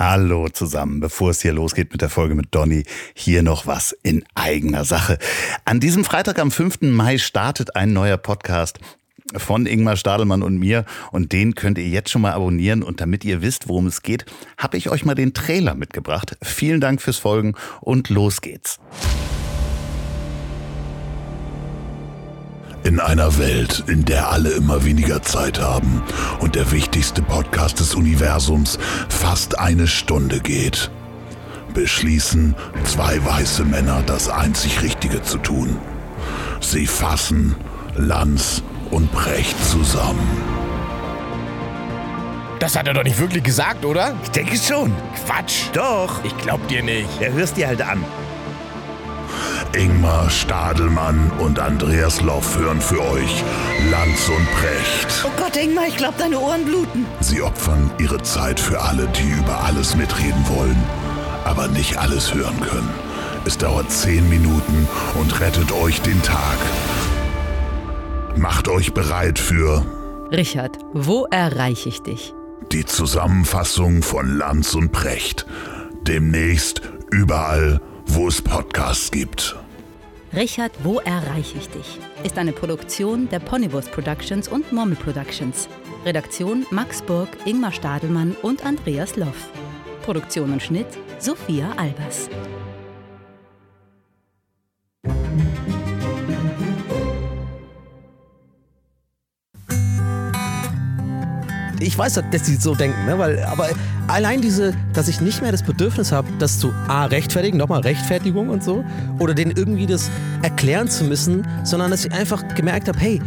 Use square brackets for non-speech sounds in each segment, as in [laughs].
Hallo zusammen. Bevor es hier losgeht mit der Folge mit Donny, hier noch was in eigener Sache. An diesem Freitag am 5. Mai startet ein neuer Podcast von Ingmar Stadelmann und mir und den könnt ihr jetzt schon mal abonnieren und damit ihr wisst, worum es geht, habe ich euch mal den Trailer mitgebracht. Vielen Dank fürs Folgen und los geht's. In einer Welt, in der alle immer weniger Zeit haben und der wichtigste Podcast des Universums fast eine Stunde geht, beschließen zwei weiße Männer das einzig Richtige zu tun. Sie fassen Lanz und Brecht zusammen. Das hat er doch nicht wirklich gesagt, oder? Ich denke schon. Quatsch. Doch. Ich glaub dir nicht. Ja, hörst dir halt an. Ingmar Stadelmann und Andreas Loff hören für euch Lanz und Brecht. Oh Gott, Ingmar, ich glaube, deine Ohren bluten. Sie opfern ihre Zeit für alle, die über alles mitreden wollen, aber nicht alles hören können. Es dauert zehn Minuten und rettet euch den Tag. Macht euch bereit für Richard, wo erreiche ich dich? die Zusammenfassung von Lanz und Brecht. Demnächst überall, wo es Podcasts gibt. Richard, wo erreiche ich dich? Ist eine Produktion der Ponywurst Productions und Mommel Productions. Redaktion Max Burg, Ingmar Stadelmann und Andreas Loff. Produktion und Schnitt Sophia Albers. Ich weiß, dass sie so denken, ne? Weil, aber allein diese, dass ich nicht mehr das Bedürfnis habe, das zu A, rechtfertigen, nochmal Rechtfertigung und so, oder denen irgendwie das erklären zu müssen, sondern dass ich einfach gemerkt habe, hey,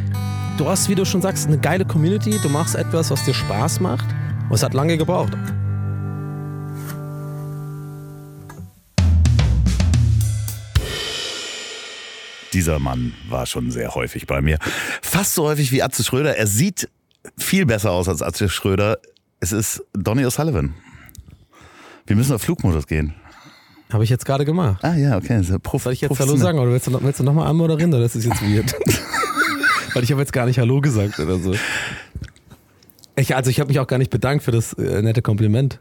du hast, wie du schon sagst, eine geile Community, du machst etwas, was dir Spaß macht und es hat lange gebraucht. Dieser Mann war schon sehr häufig bei mir. Fast so häufig wie Atze Schröder. Er sieht viel besser aus als Atze Schröder. Es ist Donny O'Sullivan. Wir müssen auf Flugmodus gehen. Habe ich jetzt gerade gemacht. Ah ja, okay. So Prof Soll ich jetzt Hallo sagen oder willst du, noch, willst du nochmal anmoderieren oder ist es jetzt weird? [laughs] Weil ich habe jetzt gar nicht Hallo gesagt oder so. Ich, also ich habe mich auch gar nicht bedankt für das äh, nette Kompliment.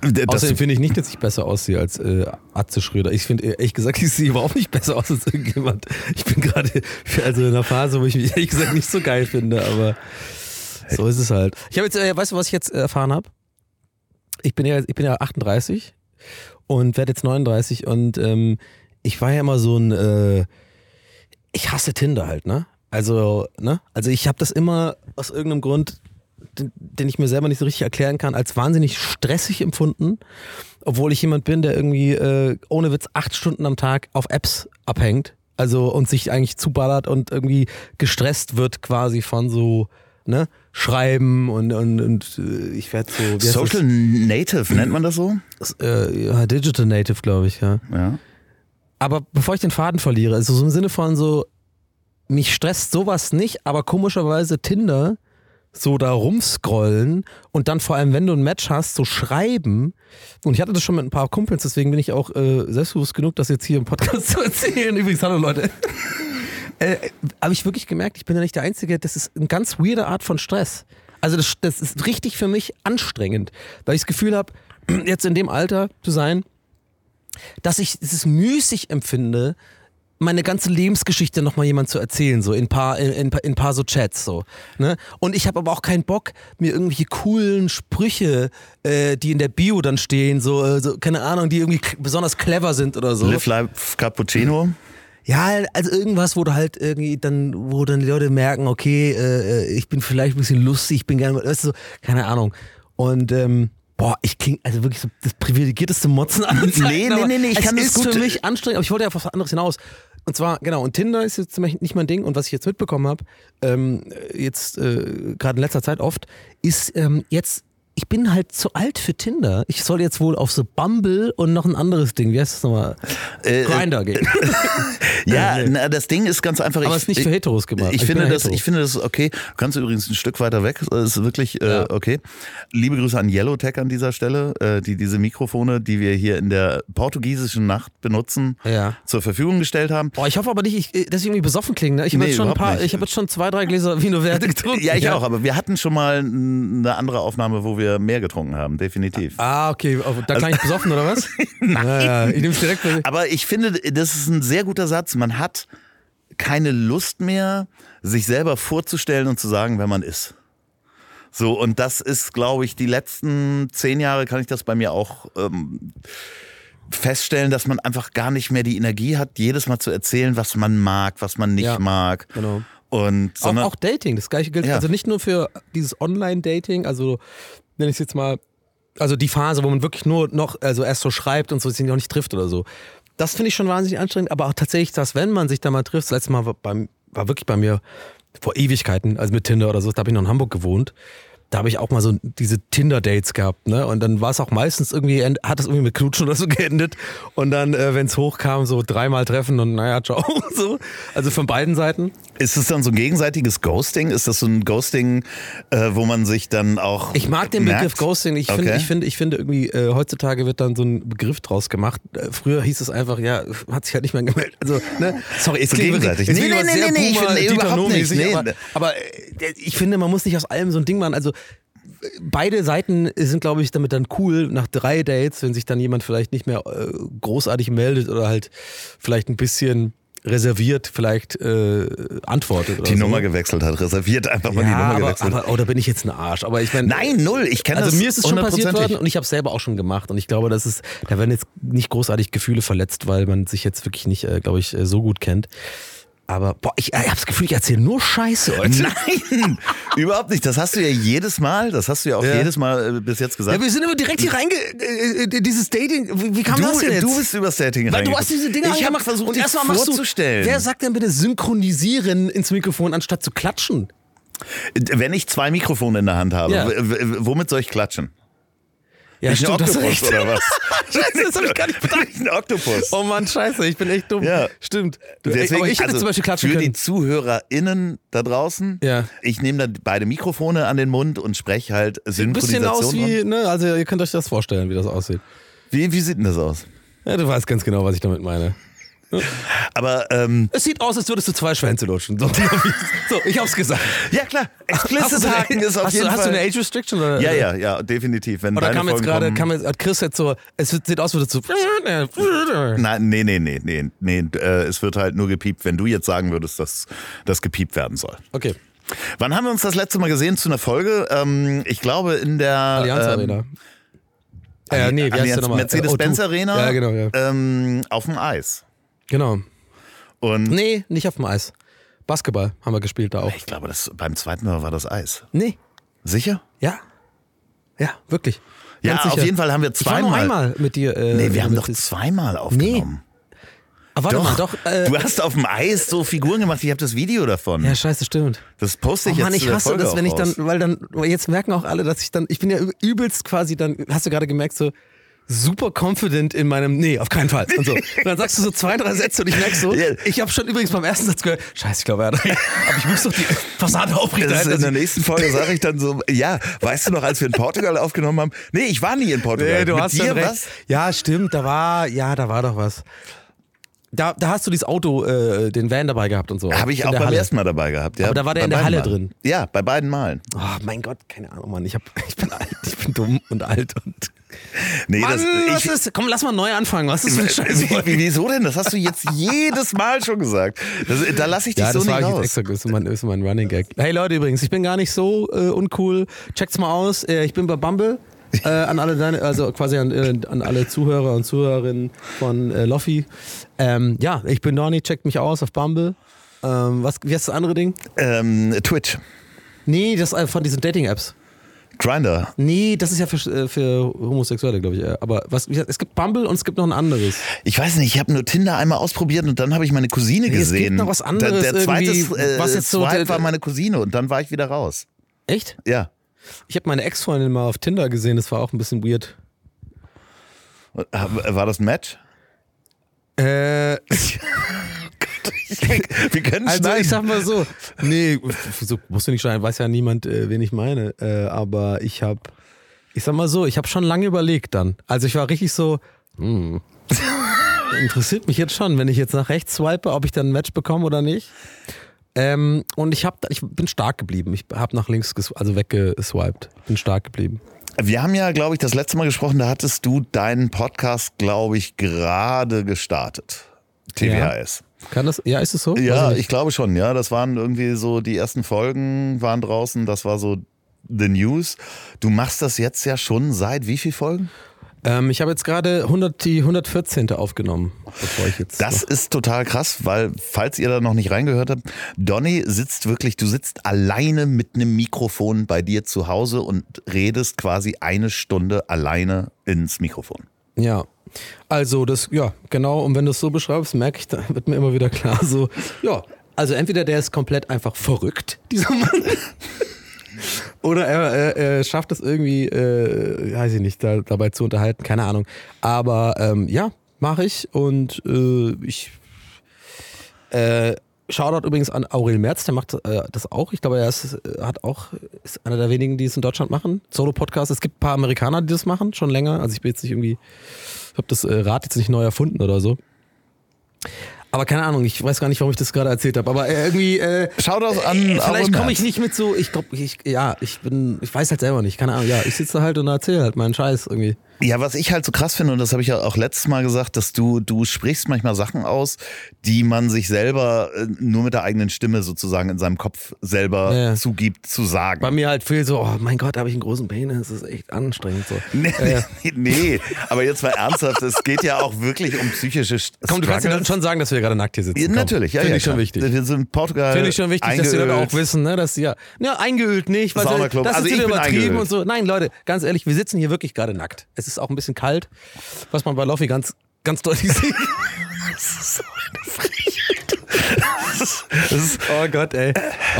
Das- Außerdem finde ich nicht, dass ich besser aussehe als äh, Atze Schröder. Ich finde ehrlich gesagt, ich sehe überhaupt nicht besser aus als irgendjemand. Ich bin gerade also in einer Phase, wo ich mich ehrlich gesagt nicht so geil finde, aber so ist es halt. Ich habe jetzt, äh, weißt du, was ich jetzt erfahren habe? Ich bin ja, ich bin ja 38 und werde jetzt 39 und ähm, ich war ja immer so ein, äh, ich hasse Tinder halt, ne? Also, ne? Also ich habe das immer aus irgendeinem Grund, den, den ich mir selber nicht so richtig erklären kann, als wahnsinnig stressig empfunden, obwohl ich jemand bin, der irgendwie äh, ohne Witz acht Stunden am Tag auf Apps abhängt, also und sich eigentlich zuballert und irgendwie gestresst wird quasi von so ne Schreiben und und, und äh, ich werde so Social Native nennt man das so? Äh, ja, Digital Native, glaube ich, ja. Ja. Aber bevor ich den Faden verliere, also so im Sinne von so, mich stresst sowas nicht, aber komischerweise Tinder, so da rumscrollen und dann vor allem, wenn du ein Match hast, so schreiben. Und ich hatte das schon mit ein paar Kumpels, deswegen bin ich auch äh, selbstbewusst genug, das jetzt hier im Podcast [laughs] zu erzählen. Übrigens, hallo Leute. Äh, Habe ich wirklich gemerkt, ich bin ja nicht der Einzige, das ist eine ganz weirde Art von Stress. Also das, das ist richtig für mich anstrengend, weil ich das Gefühl habe, [clears throat] jetzt in dem Alter zu sein, dass ich es müßig empfinde, meine ganze Lebensgeschichte nochmal jemand zu erzählen, so in paar, in, in, in paar so Chats so. Ne? Und ich habe aber auch keinen Bock, mir irgendwelche coolen Sprüche, äh, die in der Bio dann stehen, so, äh, so keine Ahnung, die irgendwie besonders clever sind oder so. Live Life Cappuccino. Ja, also irgendwas, wo du halt irgendwie dann, wo dann die Leute merken, okay, äh, ich bin vielleicht ein bisschen lustig, ich bin gerne, weißt du, so, keine Ahnung. Und ähm, boah, ich klinge also wirklich so das privilegierteste Motzen [laughs] Zeiten. Nee, nee, nee, nee, ich es kann das ist gut- für mich anstrengend, aber ich wollte ja auf was anderes hinaus. Und zwar, genau, und Tinder ist jetzt zum Beispiel nicht mein Ding und was ich jetzt mitbekommen habe, ähm, jetzt äh, gerade in letzter Zeit oft, ist ähm, jetzt, ich bin halt zu alt für Tinder. Ich soll jetzt wohl auf so Bumble und noch ein anderes Ding, wie heißt das nochmal? Äh, Grinder gehen. [laughs] Ja, na, das Ding ist ganz einfach. Aber es ist nicht für Heteros gemacht. Ich, Ich finde das, hetero. ich finde das okay. Du kannst übrigens ein Stück weiter weg. Das ist wirklich äh, Ja. okay. Liebe Grüße an Yellowtech an dieser Stelle, äh, die diese Mikrofone, die wir hier in der portugiesischen Nacht benutzen, Ja. zur Verfügung gestellt haben. Boah, ich hoffe aber nicht, ich, dass ich irgendwie besoffen klinge. Ne? Ich habe Nee, jetzt schon ein überhaupt paar, nicht. ich habe jetzt schon zwei, drei Gläser Vino Verde [laughs] getrunken. Ja, ich auch, aber wir hatten schon mal eine andere Aufnahme, wo wir wir mehr getrunken haben, definitiv. Ah, okay. Da kann ich besoffen, oder was? [laughs] Nein. Ja. Ich nehme es direkt. Aber ich finde, das ist ein sehr guter Satz. Man hat keine Lust mehr, sich selber vorzustellen und zu sagen, wer man ist. So, und das ist, glaube ich, die letzten zehn Jahre kann ich das bei mir auch ähm, feststellen, dass man einfach gar nicht mehr die Energie hat, jedes Mal zu erzählen, was man mag, was man nicht Ja, mag. genau. Und Auch, sondern auch Dating, das gleiche gilt. Ja. Also nicht nur für dieses Online-Dating, also nenne ich es jetzt mal, also die Phase, wo man wirklich nur noch, also erst so schreibt und so sich noch nicht trifft oder so. Das finde ich schon wahnsinnig anstrengend, aber auch tatsächlich, dass wenn man sich da mal trifft, das letzte Mal war, beim, war wirklich bei mir vor Ewigkeiten, also mit Tinder oder so, da habe ich noch in Hamburg gewohnt. Da habe ich auch mal so diese Tinder-Dates gehabt, ne? Und dann war es auch meistens irgendwie, end- hat das irgendwie mit Knutschen oder so [laughs] geendet. Und dann, äh, wenn es hochkam, so dreimal treffen und naja, ciao. [laughs] so. Also von beiden Seiten. Ist es dann so ein gegenseitiges Ghosting? Ist das so ein Ghosting, äh, wo man sich dann auch Ich mag den merkt? Begriff Ghosting. Ich finde, Okay. ich finde, ich finde irgendwie äh, heutzutage wird dann so ein Begriff draus gemacht. Äh, früher hieß es einfach, ja, hat sich halt nicht mehr gemeldet. Also, ne? Sorry, es So klingt gegenseitig. wirklich- Nee, nee, nee, nee, nee, ich finde überhaupt nicht. Nee. Aber, aber äh, ich finde, man muss nicht aus allem so ein Ding machen. Also beide Seiten sind, glaube ich, damit dann cool nach drei Dates, wenn sich dann jemand vielleicht nicht mehr äh, großartig meldet oder halt vielleicht ein bisschen reserviert vielleicht äh, antwortet. Oder die so. Nummer gewechselt hat, reserviert einfach mal die Nummer aber, gewechselt. aber, oder bin ich jetzt ein Arsch? Aber ich meine, Nein, null. Ich kenne also das mir ist es schon passiert worden und ich habe es selber auch schon gemacht und ich glaube, das ist, da werden jetzt nicht großartig Gefühle verletzt, weil man sich jetzt wirklich nicht, äh, glaube ich, äh, so gut kennt. Aber boah, ich, ich habe das Gefühl, ich erzähle nur Scheiße heute. [laughs] Nein, überhaupt nicht. Das hast du ja jedes Mal, das hast du ja auch Ja. jedes Mal äh, bis jetzt gesagt. Ja, wir sind immer direkt hier reinge... Äh, äh, dieses Dating, wie, wie kam du, das denn jetzt? du bist übers Dating weil du hast diese Dinge Ich habe versucht, und dich erstmal machst du, vorzustellen. wer sagt denn bitte synchronisieren ins Mikrofon, anstatt zu klatschen? Wenn ich zwei Mikrofone in der Hand habe, Ja. womit soll ich klatschen? Ja, ein stimmt, hast Oktopus oder was? [laughs] Scheiße, das habe ich gar nicht bedacht. Bin ich ein Oktopus? Oh Mann, scheiße, ich bin echt dumm. Ja. Stimmt. Du, Deswegen, ich hätte also zum Beispiel klatschen für können. die ZuhörerInnen da draußen, Ja. ich nehme dann beide Mikrofone an den Mund und spreche halt Ein bisschen aus Synchronisation. wie, ne, also ihr könnt euch das vorstellen, wie das aussieht. Wie, wie sieht denn das aus? Ja, du weißt ganz genau, was ich damit meine. [laughs] Aber ähm, Es sieht aus, als würdest du zwei Schwänze lutschen. So, [laughs] so ich hab's gesagt. ja klar, explicit so eine, Haken ist auf hast, jeden du, hast du Fall. eine Age Restriction? Oder, ja, ja, ja, definitiv. Wenn Oder kam jetzt gerade, kam jetzt, hat Chris jetzt so, es sieht aus, als würdest du. Nein, nee, nee, nee, nee, nee. Äh, es wird halt nur gepiept, wenn du jetzt sagen würdest, dass das gepiept werden soll. Okay, Wann haben wir uns das letzte Mal gesehen zu einer Folge? Ähm, ich glaube in der Allianz ähm, Arena. Äh, nee, wie heißt der nochmal? Mercedes-Benz Äh, O2. Arena. Ja, genau, ja. Ähm, auf dem Eis. Genau. Und Nee, nicht auf dem Eis. Basketball haben wir gespielt da auch. ich glaube, das, beim zweiten Mal war das Eis. Nee, Sicher? ja. Ja, wirklich. Ja, Ganz auf sicher. jeden Fall haben wir Ich war nur zweimal. einmal mit dir. Äh, Nee, wir haben doch zweimal aufgenommen. Ah, warte mal, doch. Äh, du hast auf dem Eis so Figuren gemacht, ich habe das Video davon. ja, scheiße, stimmt. das poste Oh ich Mann, jetzt ich in der hasse Folge das, wenn ich dann, weil dann, weil jetzt merken auch alle, dass ich dann, ich bin ja übelst quasi dann, hast du gerade gemerkt, so super confident in meinem, nee, auf keinen Fall. Und, so. und dann sagst du so zwei, drei Sätze und ich merk so, ich habe schon übrigens beim ersten Satz gehört, scheiße, ich glaube, er hat recht. aber ich muss doch die Fassade Das ist aufrechterhalten. in der nächsten Folge sage ich dann so, ja, weißt du noch, als wir in Portugal aufgenommen haben? Nee, ich war nie in Portugal. Nee, du Mit hast dir recht. was? Ja, stimmt, da war, ja, da war doch was. Da, da hast du dieses Auto, äh, den Van dabei gehabt und so. Habe ich auch beim Halle. ersten Mal dabei gehabt. Ja, Aber da war der bei in der Halle Malen. drin. Ja, bei beiden Malen. Oh mein Gott, keine Ahnung, Mann. Ich, hab, [laughs] ich bin alt, ich bin dumm und alt und. Nee, Mann, das, was ich, ist, komm, lass mal neu anfangen. Was ist [laughs] für ein Scheiß? wie, wieso denn? Das hast du jetzt [laughs] jedes Mal schon gesagt. Das, da lasse ich dich Ja, so das nicht raus. extra. Das ist mein, ist mein Running Gag. Hey Leute, übrigens, ich bin gar nicht so äh, uncool. Checkt's mal aus. Äh, ich bin bei Bumble. äh, an alle deine, also quasi an, äh, an alle Zuhörer und Zuhörerinnen von äh, Loffi. Ähm, ja, ich bin Donny, checkt mich aus auf Bumble. Ähm, was, wie heißt das andere Ding? Ähm, Twitch, Nee, das äh, von diesen Dating-Apps. Grinder. Nee, das ist ja für, äh, für Homosexuelle, glaube ich. äh. Aber was, wie gesagt, es gibt Bumble und es gibt noch ein anderes. Ich weiß nicht, ich habe nur Tinder einmal ausprobiert und dann habe ich meine Cousine Nee, es gesehen. gibt noch was anderes Der, der zweite äh, was jetzt so- der- war meine Cousine und dann war ich wieder raus. Echt? Ja. Ich habe meine Ex-Freundin mal auf Tinder gesehen, das war auch ein bisschen weird. War das ein Match? Äh, [laughs] Wir können also schneiden. ich sag mal so, nee, so musst du nicht schneiden, weiß ja niemand, äh, wen ich meine. Äh, aber ich habe, ich sag mal so, ich habe schon lange überlegt dann. Also ich war richtig so, hm, [laughs] interessiert mich jetzt schon, wenn ich jetzt nach rechts swipe, ob ich dann ein Match bekomme oder nicht. Ähm, und ich hab, ich bin stark geblieben. Ich habe nach links, also weggeswiped. Bin stark geblieben. Wir haben ja, glaube ich, das letzte Mal gesprochen, da hattest du deinen Podcast, glaube ich, gerade gestartet. TWHS. Kann das? Ja, ist es so? Ja, ich glaube schon, ja. Das waren irgendwie so, die ersten Folgen waren draußen, das war so The News. Du machst das jetzt ja schon seit wie viel Folgen? ähm, ich habe jetzt gerade 100, die 114. aufgenommen, bevor ich jetzt. Das ist total krass, weil, falls ihr da noch nicht reingehört habt, Donny sitzt wirklich, du sitzt alleine mit einem Mikrofon bei dir zu Hause und redest quasi eine Stunde alleine ins Mikrofon. Ja. Also das, ja, genau, und wenn du es so beschreibst, merke ich, da wird mir immer wieder klar, so, ja, also entweder der ist komplett einfach verrückt, dieser Mann, [laughs] oder er, er, er schafft es irgendwie, äh, weiß ich nicht, da, dabei zu unterhalten, keine Ahnung. Aber ähm, ja, mache ich und äh, ich äh, Shoutout übrigens an Aurel Merz, der macht äh, das auch. Ich glaube, er ist, äh, hat auch, ist einer der wenigen, die es in Deutschland machen. Solo-Podcast. Es gibt ein paar Amerikaner, die das machen, schon länger. Also ich bin jetzt nicht irgendwie, habe das äh, Rad jetzt nicht neu erfunden oder so. Aber keine Ahnung, ich weiß gar nicht, warum ich das gerade erzählt habe. Aber äh, irgendwie, äh, Shoutout an äh, vielleicht komme ich nicht mit so, ich glaube, ich, ja, ich bin, ich weiß halt selber nicht, keine Ahnung. Ja, ich sitze halt und erzähle halt meinen Scheiß irgendwie. Ja, was ich halt so krass finde, und das habe ich ja auch letztes Mal gesagt, dass du, du sprichst manchmal Sachen aus, die man sich selber äh, nur mit der eigenen Stimme sozusagen in seinem Kopf selber Ja. zugibt zu sagen. Bei mir halt viel so, oh mein Gott, habe ich einen großen Penis, das ist echt anstrengend so. Nee, Äh, [laughs] nee, nee, aber jetzt mal ernsthaft, es geht ja auch wirklich um psychische St- Komm, du kannst ja Struggles. dann schon sagen, dass wir gerade nackt hier sitzen. Ja, natürlich, ja, Finde ja, ich schon klar. wichtig. Wir sind in Portugal. Finde ich schon wichtig, dass die Leute eingeölt. auch wissen, ne, dass sie ja, ja eingeölt nicht, weil das Also ist bin übertrieben eingeölt. und so. Nein, Leute, ganz ehrlich, wir sitzen hier wirklich gerade nackt. Es ist auch ein bisschen kalt, was man bei Loffi ganz, ganz deutlich sieht. [laughs] Das ist, Oh Gott, ey.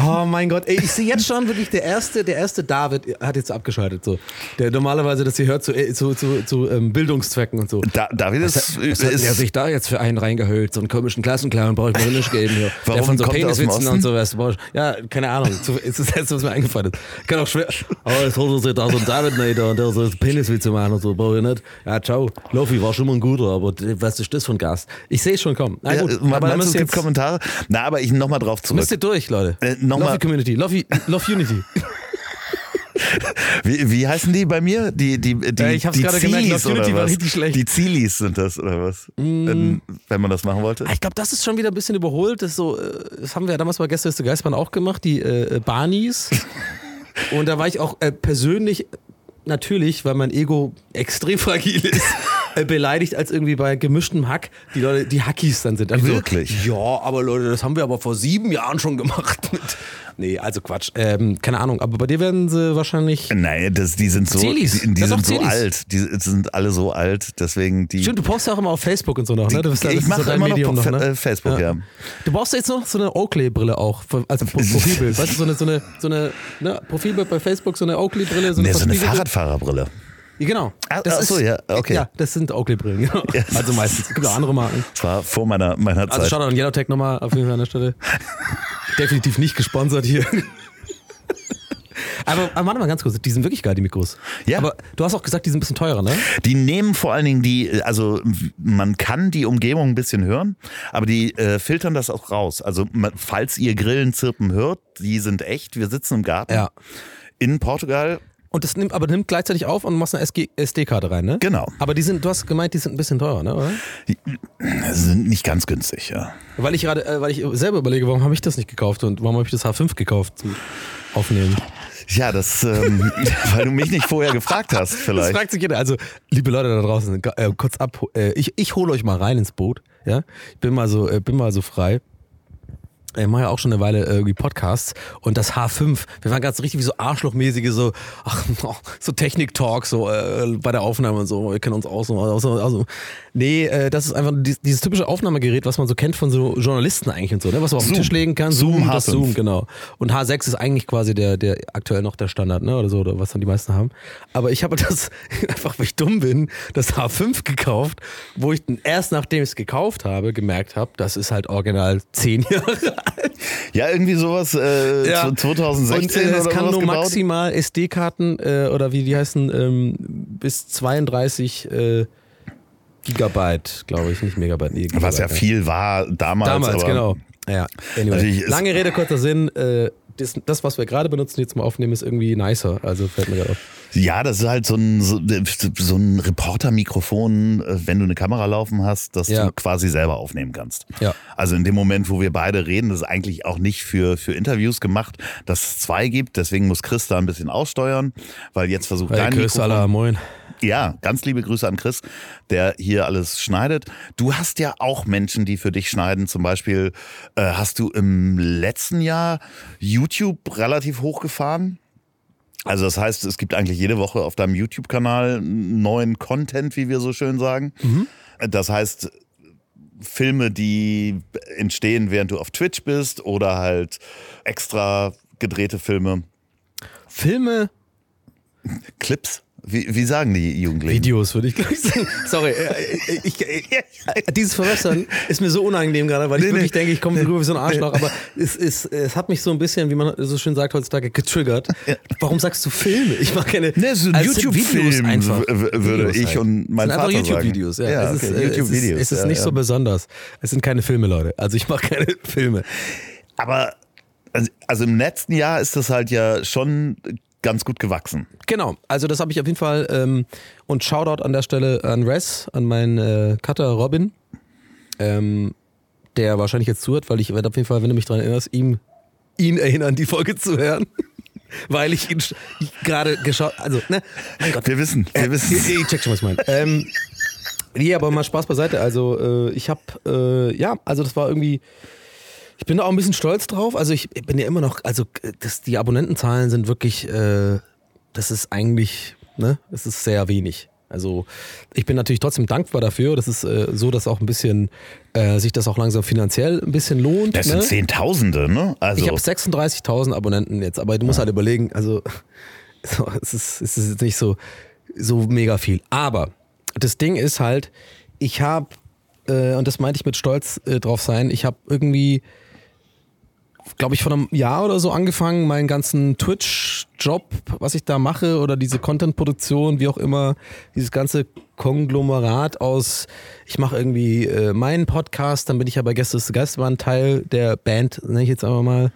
Oh mein Gott, ey, ich sehe jetzt schon wirklich der erste, der erste David hat jetzt abgeschaltet so. Der normalerweise das hier hört zu, äh, zu, zu, zu ähm, Bildungszwecken und so. da, David ist, Was hat der sich da jetzt für einen reingehört? So einen komischen Klassenclown brauche ich mir nicht geben. Hier. Warum der von so er Peniswitzen und sowas. Ja, keine Ahnung. So, ist das letzte, was mir eingefallen ist. Kann auch schwer. Aber jetzt holt er sich da so einen David da und der so Peniswitze machen und so. Brauche ich nicht. Ja, ciao. Lofi war schon mal ein guter, aber was ist das für ein Gast? Ich sehe es schon kommen. Na ja, gut, man, aber meinst, es gibt jetzt Kommentare? Na, aber ich nochmal drauf zurück. müsst ihr durch, Leute. Äh, Loffi Community. Loffi, Love Unity. Wie, wie heißen die bei mir? Die, die, die, Äh, ich hab's die gerade gemerkt, Love Unity war richtig schlecht. Mm. Die Zilis sind das, oder was? Wenn, wenn man das machen wollte? Ah, Ich glaube, das ist schon wieder ein bisschen überholt. Das, so, äh, das haben wir ja damals bei Gäste ist der Geistbahn auch gemacht, die äh, äh, Barnies. [laughs] Und da war ich auch äh, persönlich, natürlich, weil mein Ego extrem fragil ist, beleidigt, als irgendwie bei gemischtem Hack die Leute, die Hackies dann sind. Also so, Wirklich? ja, aber Leute, das haben wir aber vor sieben Jahren schon gemacht. Mit, nee, also Quatsch. Ähm, keine Ahnung, aber bei dir werden sie wahrscheinlich. Nein, das, die sind so, Zilis. die, die sind so alt. Die sind alle so alt, deswegen die. Stimmt, du postest ja auch immer auf Facebook und so noch, ne? Du bist ja- ich so mache dein immer noch, Medium Fa- ne? äh, Facebook, ja. Du brauchst jetzt noch so eine Oakley-Brille auch, für- als Pro- [laughs] Profilbild. weißt du, so eine, so eine, so eine ne, Profilbild bei Facebook, so eine Oakley-Brille, so eine Nee, so eine Fahrradfahrerbrille. Genau. Ah, ach so, ja, okay. Ja, das sind Oakley-Brillen, genau. [laughs] Also meistens. Es gibt auch andere Marken. Das war vor meiner, meiner Also Zeit. schaut an Yellowtech nochmal auf jeden Fall an der Stelle. [laughs] Definitiv nicht gesponsert hier. [laughs] Aber, aber warte mal ganz kurz, die sind wirklich geil, die Mikros. Ja. Aber du hast auch gesagt, die sind ein bisschen teurer, ne? Die nehmen vor allen Dingen die, also man kann die Umgebung ein bisschen hören, aber die äh, filtern das auch raus. Also falls ihr Grillen zirpen hört, die sind echt. Wir sitzen im Garten Ja. in Portugal. Und das nimmt, aber nimmt gleichzeitig auf und machst eine SD-Karte rein, ne? Genau. Aber die sind, du hast gemeint, die sind ein bisschen teurer, ne? Oder? Die sind nicht ganz günstig, ja. Weil ich gerade, äh, weil ich selber überlege, warum habe ich das nicht gekauft und warum habe ich das H5 gekauft zum Aufnehmen? Ja, das, ähm, [laughs] weil du mich nicht vorher gefragt hast, Das vielleicht. fragt sich jeder. Also, liebe Leute da draußen, äh, kurz ab, äh, ich, ich hole euch mal rein ins Boot. Ja, ich bin mal so, äh, bin mal so frei. Ich mache ja auch schon eine Weile äh, irgendwie Podcasts und das H5, wir waren ganz richtig wie so Arschlochmäßige, so, ach, [laughs] so Technik-Talk, so äh, bei der Aufnahme und so, wir kennen uns aus. aus, aus, aus. Nee, äh, das ist einfach dies- dieses typische Aufnahmegerät, was man so kennt von so Journalisten eigentlich und so, ne? was man auf den Zoom. Tisch legen kann. Zoom das H5. Zoom, genau. Und H6 ist eigentlich quasi der, der aktuell noch der Standard, ne? Oder so, oder was dann die meisten haben. Aber ich habe [laughs] das, einfach weil ich dumm bin, das H5 gekauft, wo ich dann erst nachdem ich es gekauft habe, gemerkt habe, das ist halt original zehn [laughs] Jahre. [laughs] Ja, irgendwie sowas äh, Ja. zu- 2016 Und äh, es oder kann nur gebaut. maximal SD-Karten äh, oder wie die heißen, ähm, bis 32 äh, Gigabyte, glaube ich, nicht Megabyte. Nee, Was ja Gigabyte, viel war damals. Damals, genau. Ja, anyway. Lange Rede, kurzer Sinn. Äh, das, das, was wir gerade benutzen, jetzt mal aufnehmen, ist irgendwie nicer. Also fällt mir gerade auf. Ja, das ist halt so ein, so, so ein Reporter-Mikrofon, äh, wenn du eine Kamera laufen hast, das Ja. du quasi selber aufnehmen kannst. Ja. Also in dem Moment, wo wir beide reden, das ist eigentlich auch nicht für, für Interviews gemacht, dass es zwei gibt. Deswegen muss Chris da ein bisschen aussteuern, weil jetzt versucht Hey, dein Chris, Mikrofon, aller, moin. Ja, ganz liebe Grüße an Chris, der hier alles schneidet. Du hast ja auch Menschen, die für dich schneiden. Zum Beispiel äh, hast du im letzten Jahr YouTube relativ hochgefahren. Also das heißt, es gibt eigentlich jede Woche auf deinem YouTube-Kanal neuen Content, wie wir so schön sagen. Das heißt, Filme, die entstehen, während du auf Twitch bist oder halt extra gedrehte Filme. Filme, Clips? Wie, wie sagen die Jugendlichen? Videos, würde ich gleich sagen. [laughs] Sorry, äh, ich, ich, dieses Verwässern ist mir so unangenehm gerade, weil ich Nee, wirklich nee. denke, ich komme rüber wie so ein Arschloch, aber es, es, es hat mich so ein bisschen, wie man so schön sagt heutzutage, getriggert. [laughs] Warum sagst du Filme? Ich mag keine Ne, so ein Also es sind YouTube-Film Videos einfach. würde Videos ich halt. und mein es sind Vater einfach sagen. YouTube-Videos, ja. Ja, es okay, ist, äh, YouTube-Videos, Es ist, ja, nicht ja. so besonders. Es sind keine Filme, Leute. Also ich mache keine Filme. Aber also, also im letzten Jahr ist das halt ja schon ganz gut gewachsen. Genau, also das habe ich auf jeden Fall ähm, und Shoutout an der Stelle an Res, an meinen äh, Cutter Robin, ähm, der wahrscheinlich jetzt zuhört, weil ich werde auf jeden Fall, wenn du mich daran erinnerst, ihm, ihn erinnern, die Folge zu hören. [laughs] weil ich ihn gerade geschaut, also, ne, mein Gott. Wir wissen, wir Äh, wissen. Ich, ich check schon, was ich meine. Ähm, nee, aber mal Spaß beiseite. Also, äh, ich habe, äh, ja, also das war irgendwie. Ich bin da auch ein bisschen stolz drauf. Also ich bin ja immer noch, also das, die Abonnentenzahlen sind wirklich, äh, das ist eigentlich, ne, das ist sehr wenig. Also ich bin natürlich trotzdem dankbar dafür. Das ist äh, so, dass auch ein bisschen äh, sich das auch langsam finanziell ein bisschen lohnt. Das ne? sind Zehntausende, ne? Also Ich habe 36.000 Abonnenten jetzt, aber du musst halt überlegen, also [laughs] so, es, ist, es ist jetzt nicht so, so mega viel. Aber das Ding ist halt, ich habe, äh, und das meinte ich mit Stolz äh, drauf sein, ich habe irgendwie, glaube ich, vor einem Jahr oder so angefangen, meinen ganzen Twitch-Job, was ich da mache, oder diese Content-Produktion, wie auch immer, dieses ganze Konglomerat aus, ich mache irgendwie äh, meinen Podcast, dann bin ich ja bei Gäste des Geistbahn Teil der Band, nenne ich jetzt einfach mal.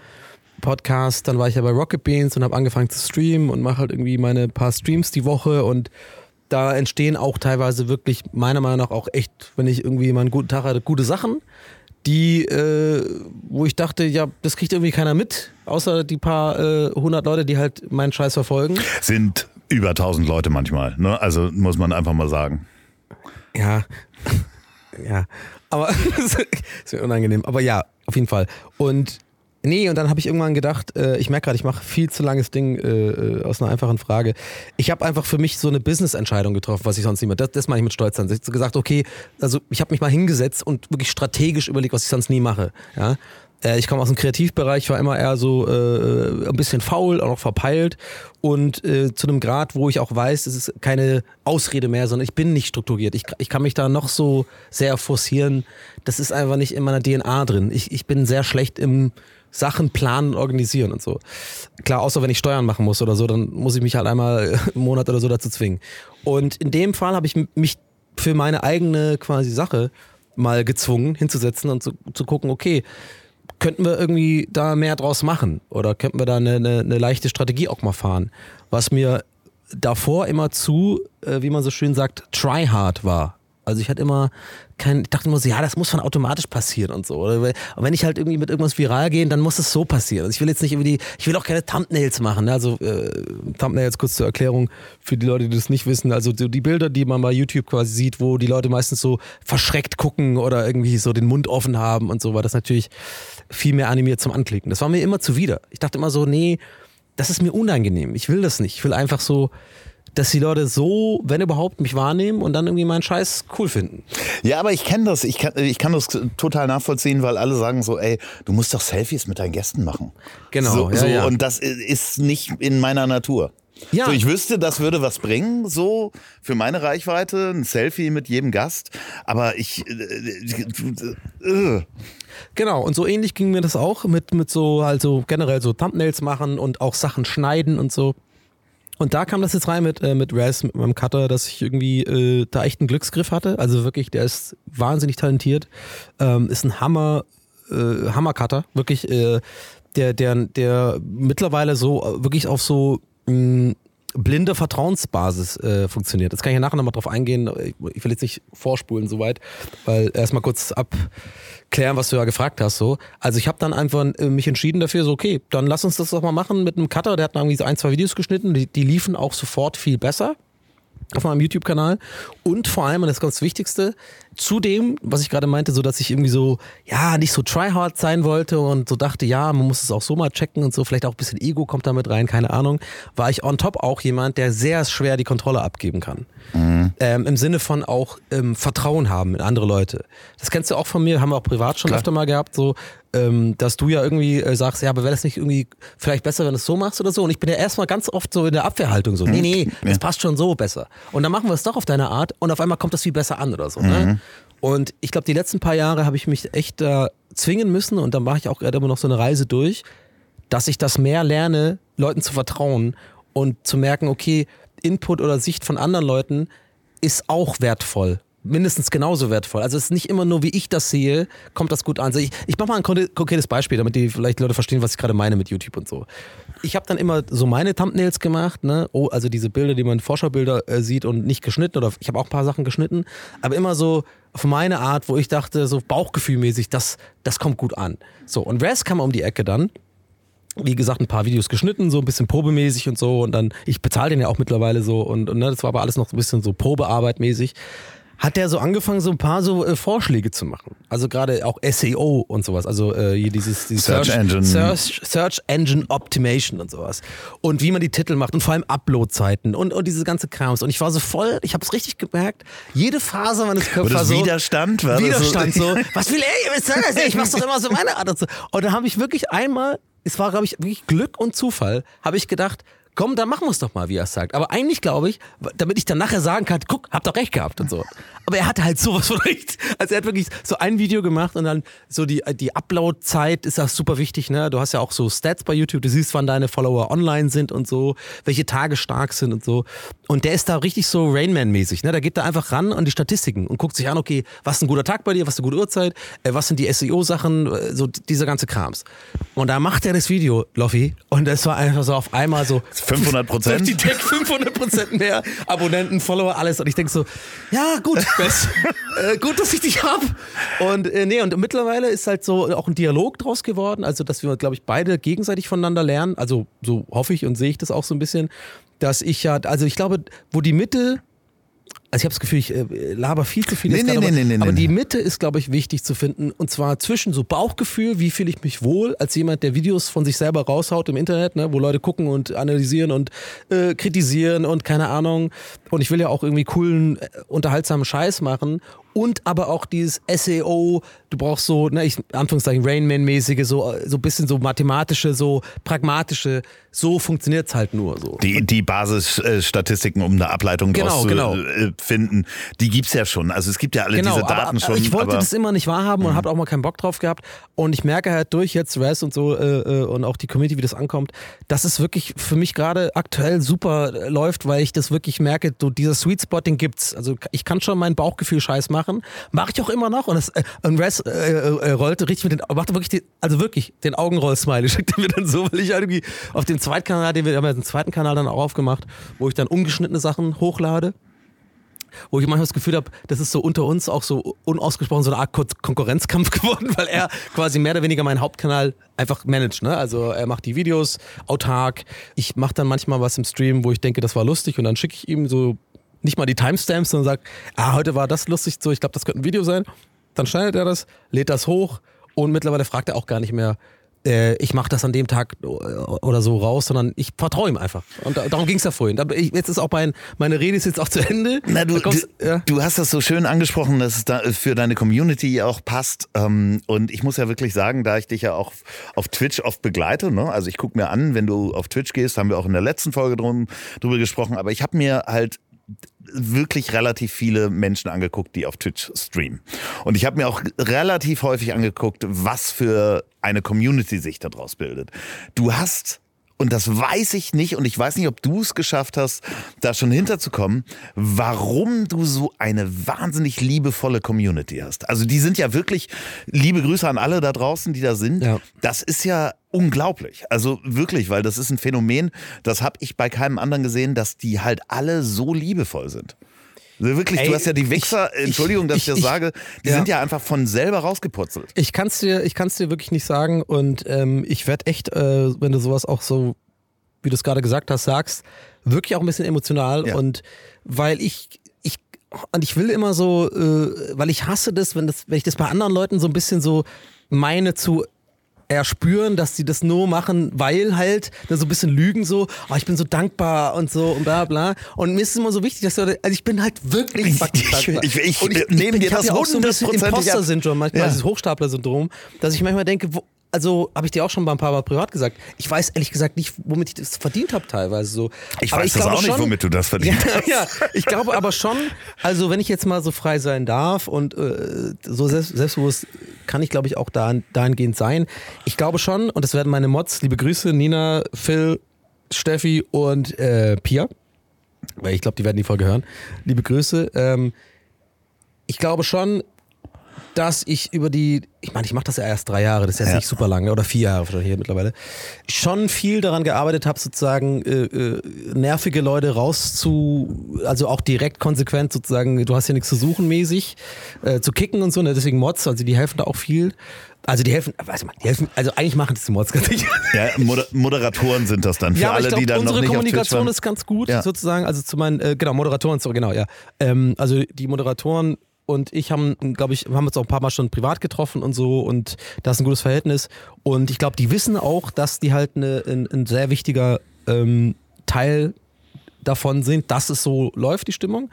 Podcast, dann war ich ja bei Rocket Beans und habe angefangen zu streamen und mache halt irgendwie meine paar Streams die Woche und da entstehen auch teilweise wirklich meiner Meinung nach auch echt, wenn ich irgendwie mal einen guten Tag hatte, gute Sachen, die, äh, wo ich dachte, ja, das kriegt irgendwie keiner mit, außer die paar äh, hundert Leute, die halt meinen Scheiß verfolgen. sind über 1000 Leute manchmal, ne? Also muss man einfach mal sagen. Ja, [laughs] ja, aber [laughs] es ist mir unangenehm. Aber ja, auf jeden Fall. Und nee, und dann habe ich irgendwann gedacht, äh, ich merke gerade, ich mache viel zu langes Ding äh, äh, aus einer einfachen Frage. Ich habe einfach für mich so eine Business-Entscheidung getroffen, was ich sonst nicht mehr. Das, das meine ich mit Stolz an. Ich habe gesagt, okay, also ich habe mich mal hingesetzt und wirklich strategisch überlegt, was ich sonst nie mache. Ja. Äh, Ich komme aus dem Kreativbereich, war immer eher so äh, ein bisschen faul, auch noch verpeilt und äh, zu einem Grad, wo ich auch weiß, es ist keine Ausrede mehr, sondern ich bin nicht strukturiert. Ich, ich kann mich da noch so sehr forcieren. Das ist einfach nicht in meiner DNA drin. Ich, ich bin sehr schlecht im Sachen planen organisieren und so. Klar, außer wenn ich Steuern machen muss oder so, dann muss ich mich halt einmal [laughs] im Monat oder so dazu zwingen. Und in dem Fall habe ich mich für meine eigene quasi Sache mal gezwungen, hinzusetzen und zu, zu gucken, okay, könnten wir irgendwie da mehr draus machen oder könnten wir da eine, eine, eine leichte Strategie auch mal fahren, was mir davor immer zu, äh, wie man so schön sagt, try hard war. Also ich hatte immer kein, ich dachte immer so, ja, das muss von automatisch passieren und so. Oder wenn- ich halt irgendwie mit irgendwas viral gehe, dann muss es so passieren. Also ich will jetzt nicht irgendwie, die, ich will auch keine Thumbnails machen. ne? Also äh, Thumbnails kurz zur Erklärung für die Leute, die das nicht wissen. Also so die Bilder, die man bei YouTube quasi sieht, wo die Leute meistens so verschreckt gucken oder irgendwie so den Mund offen haben und so, war das natürlich viel mehr animiert zum Anklicken. Das war mir immer zuwider. Ich dachte immer so, nee, das ist mir unangenehm. Ich will das nicht. Ich will einfach so, dass die Leute so, wenn überhaupt, mich wahrnehmen und dann irgendwie meinen Scheiß cool finden. Ja, aber ich kenne das, ich kann, ich kann das total nachvollziehen, weil alle sagen so, ey, du musst doch Selfies mit deinen Gästen machen. Genau, So, ja, so, ja. Und das ist nicht in meiner Natur. Ja. So, ich wüsste, das würde was bringen, so für meine Reichweite, ein Selfie mit jedem Gast. Aber ich. Äh, äh, Genau, und so ähnlich ging mir das auch mit, mit so, also generell so Thumbnails machen und auch Sachen schneiden und so. Und da kam das jetzt rein mit, äh, mit Raz, mit meinem Cutter, dass ich irgendwie äh, da echt einen Glücksgriff hatte. Also wirklich, der ist wahnsinnig talentiert. Ähm, ist ein Hammer, äh, Hammer-Cutter. Wirklich, äh, der, der, der mittlerweile so äh, wirklich auf so mh, blinde Vertrauensbasis äh, funktioniert. Das kann ich ja nachher nochmal drauf eingehen. Ich, will jetzt nicht vorspulen soweit, weil erstmal kurz abklären, was du ja gefragt hast. So. Also ich habe dann einfach äh, mich entschieden dafür, so okay, dann lass uns das doch mal machen mit einem Cutter, der hat irgendwie so ein, zwei Videos geschnitten, die, die liefen auch sofort viel besser auf meinem YouTube-Kanal und vor allem, und das ist ganz Wichtigste, zudem, was ich gerade meinte, so dass ich irgendwie so, ja, nicht so tryhard sein wollte und so dachte, ja, man muss es auch so mal checken und so, vielleicht auch ein bisschen Ego kommt damit rein, keine Ahnung, war ich on top auch jemand, der sehr schwer die Kontrolle abgeben kann. Mhm. Ähm, Im Sinne von auch ähm, Vertrauen haben in andere Leute. Das kennst du auch von mir, haben wir auch privat schon Klar. öfter mal gehabt, so, ähm, dass du ja irgendwie äh, sagst, ja, aber wäre das nicht irgendwie vielleicht besser, wenn du es so machst oder so? Und ich bin ja erstmal ganz oft so in der Abwehrhaltung so, nee, nee, das ja. passt schon so besser. Und dann machen wir es doch auf deine Art und auf einmal kommt das viel besser an oder so. Ne? Mhm. Ne? Und ich glaube, die letzten paar Jahre habe ich mich echt äh, zwingen müssen und dann mache ich auch gerade immer noch so eine Reise durch, dass ich das mehr lerne, Leuten zu vertrauen und zu merken, okay, Input oder Sicht von anderen Leuten ist auch wertvoll mindestens genauso wertvoll. Also es ist nicht immer nur, wie ich das sehe, kommt das gut an. Also ich, ich mache mal ein konkretes Beispiel, damit die vielleicht Leute verstehen, was ich gerade meine mit YouTube und so. Ich habe dann immer so meine Thumbnails gemacht, ne? Oh, also diese Bilder, die man Vorschaubilder äh, sieht und nicht geschnitten oder ich habe auch ein paar Sachen geschnitten, aber immer so auf meine Art, wo ich dachte, so Bauchgefühlmäßig, das, das kommt gut an. So, und Res kam um die Ecke dann wie gesagt, ein paar Videos geschnitten, so ein bisschen probemäßig und so. Und dann, ich bezahle den ja auch mittlerweile so. Und, und ne, das war aber alles noch ein bisschen so Probearbeit mäßig hat der so angefangen, so ein paar so äh, Vorschläge zu machen. Also gerade auch SEO und sowas. Also äh, hier dieses, dieses Search, Search, Engine. Search, Search, Engine Optimation und sowas. Und wie man die Titel macht und vor allem Uploadzeiten und, und diese ganze Krams. Und ich war so voll, ich habe es richtig gemerkt, jede Phase meines Körpers war so. Widerstand war Widerstand so. so. [laughs] Was will ey, was soll das? Ich mach's doch immer so meine Art. Und, so. und da habe ich wirklich einmal, es war glaube ich wirklich Glück und Zufall, habe ich gedacht, komm, dann machen wir es doch mal, wie er es sagt. Aber eigentlich glaube ich, damit ich dann nachher sagen kann, guck, hab doch recht gehabt und so. Aber er hatte halt sowas von [laughs] recht. Also er hat wirklich so ein Video gemacht und dann so die, die Upload-Zeit ist ja super wichtig, ne? Du hast ja auch so Stats bei YouTube, du siehst, wann deine Follower online sind und so, welche Tage stark sind und so. Und der ist da richtig so Rainman-mäßig, ne? Da geht da einfach ran an die Statistiken und guckt sich an, okay, was ist ein guter Tag bei dir, was ist eine gute Uhrzeit, äh, was sind die SEO-Sachen, äh, so dieser ganze Krams. Und da macht er das Video, Loffi, und das war einfach so auf einmal so 500 Prozent. Die Tech 500 Prozent mehr Abonnenten, Follower, alles. Und ich denke so, ja gut, [laughs] äh, gut, dass ich dich hab. Und äh, nee, und mittlerweile ist halt so auch ein Dialog draus geworden, also dass wir, glaube ich, beide gegenseitig voneinander lernen. Also so hoffe ich und sehe ich das auch so ein bisschen, dass ich ja, also ich glaube, wo die Mitte also ich habe das Gefühl, ich äh, laber viel zu viel. Nee, nee, aber, nee, nee, aber die Mitte ist, glaube ich, wichtig zu finden. Und zwar zwischen so Bauchgefühl, wie fühle ich mich wohl, als jemand, der Videos von sich selber raushaut im Internet, ne, wo Leute gucken und analysieren und äh, kritisieren und keine Ahnung. Und ich will ja auch irgendwie coolen, äh, unterhaltsamen Scheiß machen und aber auch dieses SEO, du brauchst so, ne, ich, Anführungszeichen, Rainman-mäßige, so, so ein bisschen so mathematische, so pragmatische, so funktioniert es halt nur so. Die, die Basisstatistiken, um eine Ableitung genau, draus genau. zu äh, finden, die gibt's ja schon. Also es gibt ja alle genau, diese Daten aber, schon. Ich wollte das immer nicht wahrhaben und mhm. habe auch mal keinen Bock drauf gehabt. Und ich merke halt durch jetzt Res und so äh, äh, und auch die Community, wie das ankommt, dass es wirklich für mich gerade aktuell super äh, läuft, weil ich das wirklich merke, so dieser Sweet Spot, den gibt's. Also ich kann schon mein Bauchgefühl scheiß machen machen. Mache ich auch immer noch. Und, das, äh, und Res äh, äh, rollte richtig mit den, machte wirklich, den, also wirklich den Augenroll-Smiley. [laughs] Schickte mir dann so, weil ich irgendwie auf dem zweiten Kanal, den wir haben ja den zweiten Kanal dann auch aufgemacht, wo ich dann ungeschnittene Sachen hochlade wo ich manchmal das Gefühl habe, das ist so unter uns auch so unausgesprochen so eine Art Konkurrenzkampf [laughs] geworden, weil er quasi mehr oder weniger meinen Hauptkanal einfach managt. Ne? Also er macht die Videos autark. Ich mache dann manchmal was im Stream, wo ich denke, das war lustig und dann schicke ich ihm so nicht mal die Timestamps, sondern sagt, ah, heute war das lustig so, ich glaube, das könnte ein Video sein. Dann schneidet er das, lädt das hoch und mittlerweile fragt er auch gar nicht mehr, äh, ich mache das an dem Tag oder so raus, sondern ich vertraue ihm einfach. Und darum ging es ja vorhin. Jetzt ist auch mein, meine Rede ist jetzt auch zu Ende. Na, du, kommst, du, ja. du, hast das so schön angesprochen, dass es da für deine Community auch passt. Ähm, und ich muss ja wirklich sagen, da ich dich ja auch auf Twitch oft begleite, ne? also ich gucke mir an, wenn du auf Twitch gehst, haben wir auch in der letzten Folge drum, drüber gesprochen, aber ich habe mir halt wirklich relativ viele Menschen angeguckt, die auf Twitch streamen. Und ich habe mir auch relativ häufig angeguckt, was für eine Community sich daraus bildet. Du hast und das weiß ich nicht und ich weiß nicht, ob du es geschafft hast, da schon hinterzukommen, warum du so eine wahnsinnig liebevolle Community hast. Also die sind ja wirklich, liebe Grüße an alle da draußen, die da sind. Ja. Das ist ja unglaublich. Also wirklich, weil das ist ein Phänomen, das habe ich bei keinem anderen gesehen, dass die halt alle so liebevoll sind. Also wirklich, Ey, du hast ja die Wichser, ich- Entschuldigung, dass ich, ich- das ich- sage, die ja. sind ja einfach von selber rausgeputzelt. Ich kann es dir, ich kann's dir wirklich nicht sagen und ähm, ich werde echt, äh, wenn du sowas auch so, wie du es gerade gesagt hast, sagst, wirklich auch ein bisschen emotional Ja. und weil ich, ich, und ich will immer so, äh, weil ich hasse das, wenn das, wenn ich das bei anderen Leuten so ein bisschen so meine zu erspüren, dass sie das nur machen, weil halt da so ein bisschen lügen so, oh, ich bin so dankbar und so und bla bla. Und mir ist es immer so wichtig, dass du, also ich bin halt wirklich fucking Ich- dankbar. ich- ich nehme bin- dir ich hab das ja so hundertprozentig. Imposter-Syndrom, manchmal Ja. dieses Hochstapler-Syndrom, dass ich manchmal denke, wo, also habe ich dir auch schon mal ein paar Mal privat gesagt, ich weiß ehrlich gesagt nicht, womit ich das verdient habe teilweise so. Ich Aber weiß das glaube auch nicht, schon- womit du das [laughs] verdient ja, hast. ja, ich glaube aber schon, also wenn ich jetzt mal so frei sein darf und äh, so selbst, selbstbewusst kann ich glaube ich auch da, dahingehend sein. Ich glaube schon, und das werden meine Mods, liebe Grüße, Nina, Phil, Steffi und äh, Pia, weil ich glaube, die werden die Folge hören. Liebe Grüße. Ähm, ich glaube schon, dass ich über die, ich meine, ich mache das ja erst drei Jahre, das ist jetzt Ja. nicht super lange, oder vier Jahre wahrscheinlich hier mittlerweile, schon viel daran gearbeitet habe, sozusagen äh, äh, nervige Leute rauszu, also auch direkt konsequent sozusagen, du hast hier nichts zu suchen mäßig, äh, zu kicken und so, ne? deswegen Mods, also die helfen da auch viel. Also die helfen, weiß man, die helfen, also eigentlich machen das die Mods ganz nicht. Ja, Moder Moderatoren sind das dann für Ja, alle, ich glaube, die dann noch unsere nicht Kommunikation Twitch waren. ist ganz gut, Ja. sozusagen. Also zu meinen, äh, genau, Moderatoren, so, genau, ja. Ähm, also die Moderatoren und ich haben, glaube ich, haben uns auch ein paar Mal schon privat getroffen und so und da ist ein gutes Verhältnis. Und ich glaube, die wissen auch, dass die halt eine, ein, ein sehr wichtiger ähm, Teil davon sind, dass es so läuft, die Stimmung.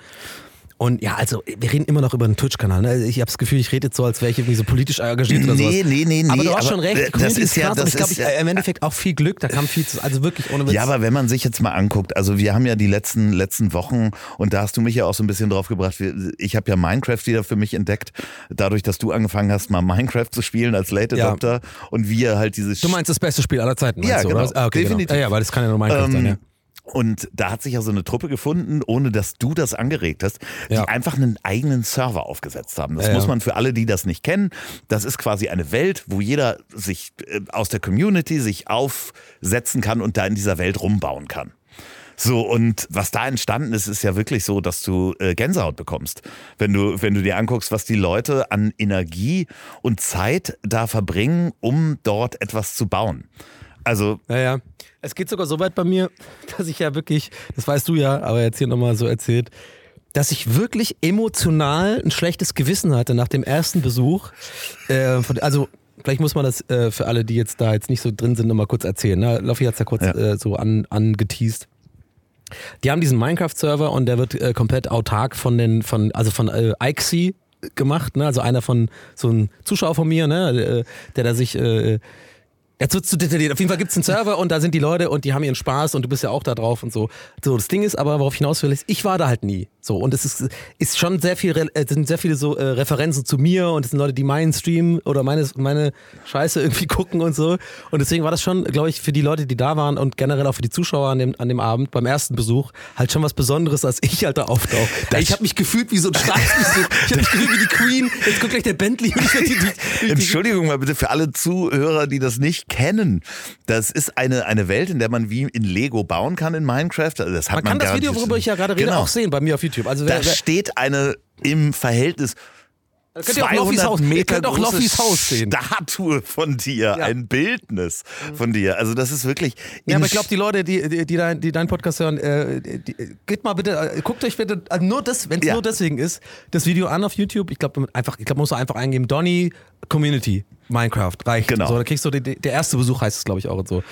Und ja, also wir reden immer noch über einen Twitch-Kanal. Ne? Ich habe das Gefühl, ich rede jetzt so, als wäre ich irgendwie so politisch engagiert oder sowas. Nee, nee, nee, nee. Aber du hast schon recht, die Community das ist ja, krass und das ich glaube, ja, äh, im Endeffekt auch viel Glück, da kam viel zu, also wirklich ohne Witz. Ja, aber wenn man sich jetzt mal anguckt, also wir haben ja die letzten, letzten Wochen und da hast du mich ja auch so ein bisschen drauf gebracht, ich habe ja Minecraft wieder für mich entdeckt, dadurch, dass du angefangen hast, mal Minecraft zu spielen als Late Ja. Adopter und wir halt dieses... Du meinst das beste Spiel aller Zeiten, Ja, du, genau. Ah, okay, Definitiv. Genau. Ja, ja, weil das kann ja nur Minecraft Ähm, sein, ja. Und da hat sich ja so eine Truppe gefunden, ohne dass du das angeregt hast, die Ja. einfach einen eigenen Server aufgesetzt haben. Das Ja, muss man für alle, die das nicht kennen, das ist quasi eine Welt, wo jeder sich äh, aus der Community sich aufsetzen kann und da in dieser Welt rumbauen kann. So, und was da entstanden ist, ist ja wirklich so, dass du äh, Gänsehaut bekommst. Wenn du, wenn du dir anguckst, was die Leute an Energie und Zeit da verbringen, um dort etwas zu bauen. Also, Ja, ja. Es geht sogar so weit bei mir, [laughs] dass ich ja wirklich, das weißt du ja, aber jetzt hier nochmal so erzählt, dass ich wirklich emotional ein schlechtes Gewissen hatte nach dem ersten Besuch. Äh, von, also, vielleicht muss man das äh, für alle, die jetzt da jetzt nicht so drin sind, nochmal kurz erzählen. Ne? Loffi hat es ja kurz Ja. Äh, so an, angeteased. Die haben diesen Minecraft-Server und der wird äh, komplett autark von den, von, also von äh, Ixie gemacht, ne? Also einer von so ein Zuschauer von mir, ne, äh, der da sich äh, Jetzt wird zu detailliert. Auf jeden Fall gibt es einen Server und da sind die Leute und die haben ihren Spaß und du bist ja auch da drauf und so. So, das Ding ist aber, worauf ich hinaus will, ist, ich war da halt nie. So, und es ist, ist schon sehr viel, Re- äh, sind sehr viele so äh, Referenzen zu mir und es sind Leute, die meinen Stream oder meine, meine Scheiße irgendwie [laughs] gucken und so. Und deswegen war das schon, glaube ich, für die Leute, die da waren und generell auch für die Zuschauer an dem, an dem Abend beim ersten Besuch halt schon was Besonderes, als ich halt da auftauche. [laughs] Ich habe mich gefühlt wie so ein Staatsbesuch. [laughs] Ich habe mich gefühlt wie die Queen. Jetzt guckt gleich der Bentley die, die, die, Entschuldigung mal bitte für alle Zuhörer, die das nicht kennen. Das ist eine, eine Welt, in der man wie in Lego bauen kann in Minecraft. Also das hat Man man, kann das Video, worüber ich ja gerade rede, Genau. auch sehen bei mir auf YouTube. Also Da steht eine im Verhältnis könnt ihr auch Loffis 200 Haus, ihr Meter könnt auch Loffis Haus sehen. Statue von dir, Ja. ein Bildnis von dir. Also das ist wirklich. Ja, aber ich glaube, die Leute, die, die, die, dein, die deinen Podcast hören, äh, die, geht mal bitte, äh, guckt euch bitte, also nur das, wenn es Ja. nur deswegen ist, das Video an auf YouTube. Ich glaube, einfach, ich glaube, man muss einfach eingeben, Donny Community Minecraft reicht. Genau. So, da kriegst du die, der erste Besuch heißt es, glaube ich, auch und so.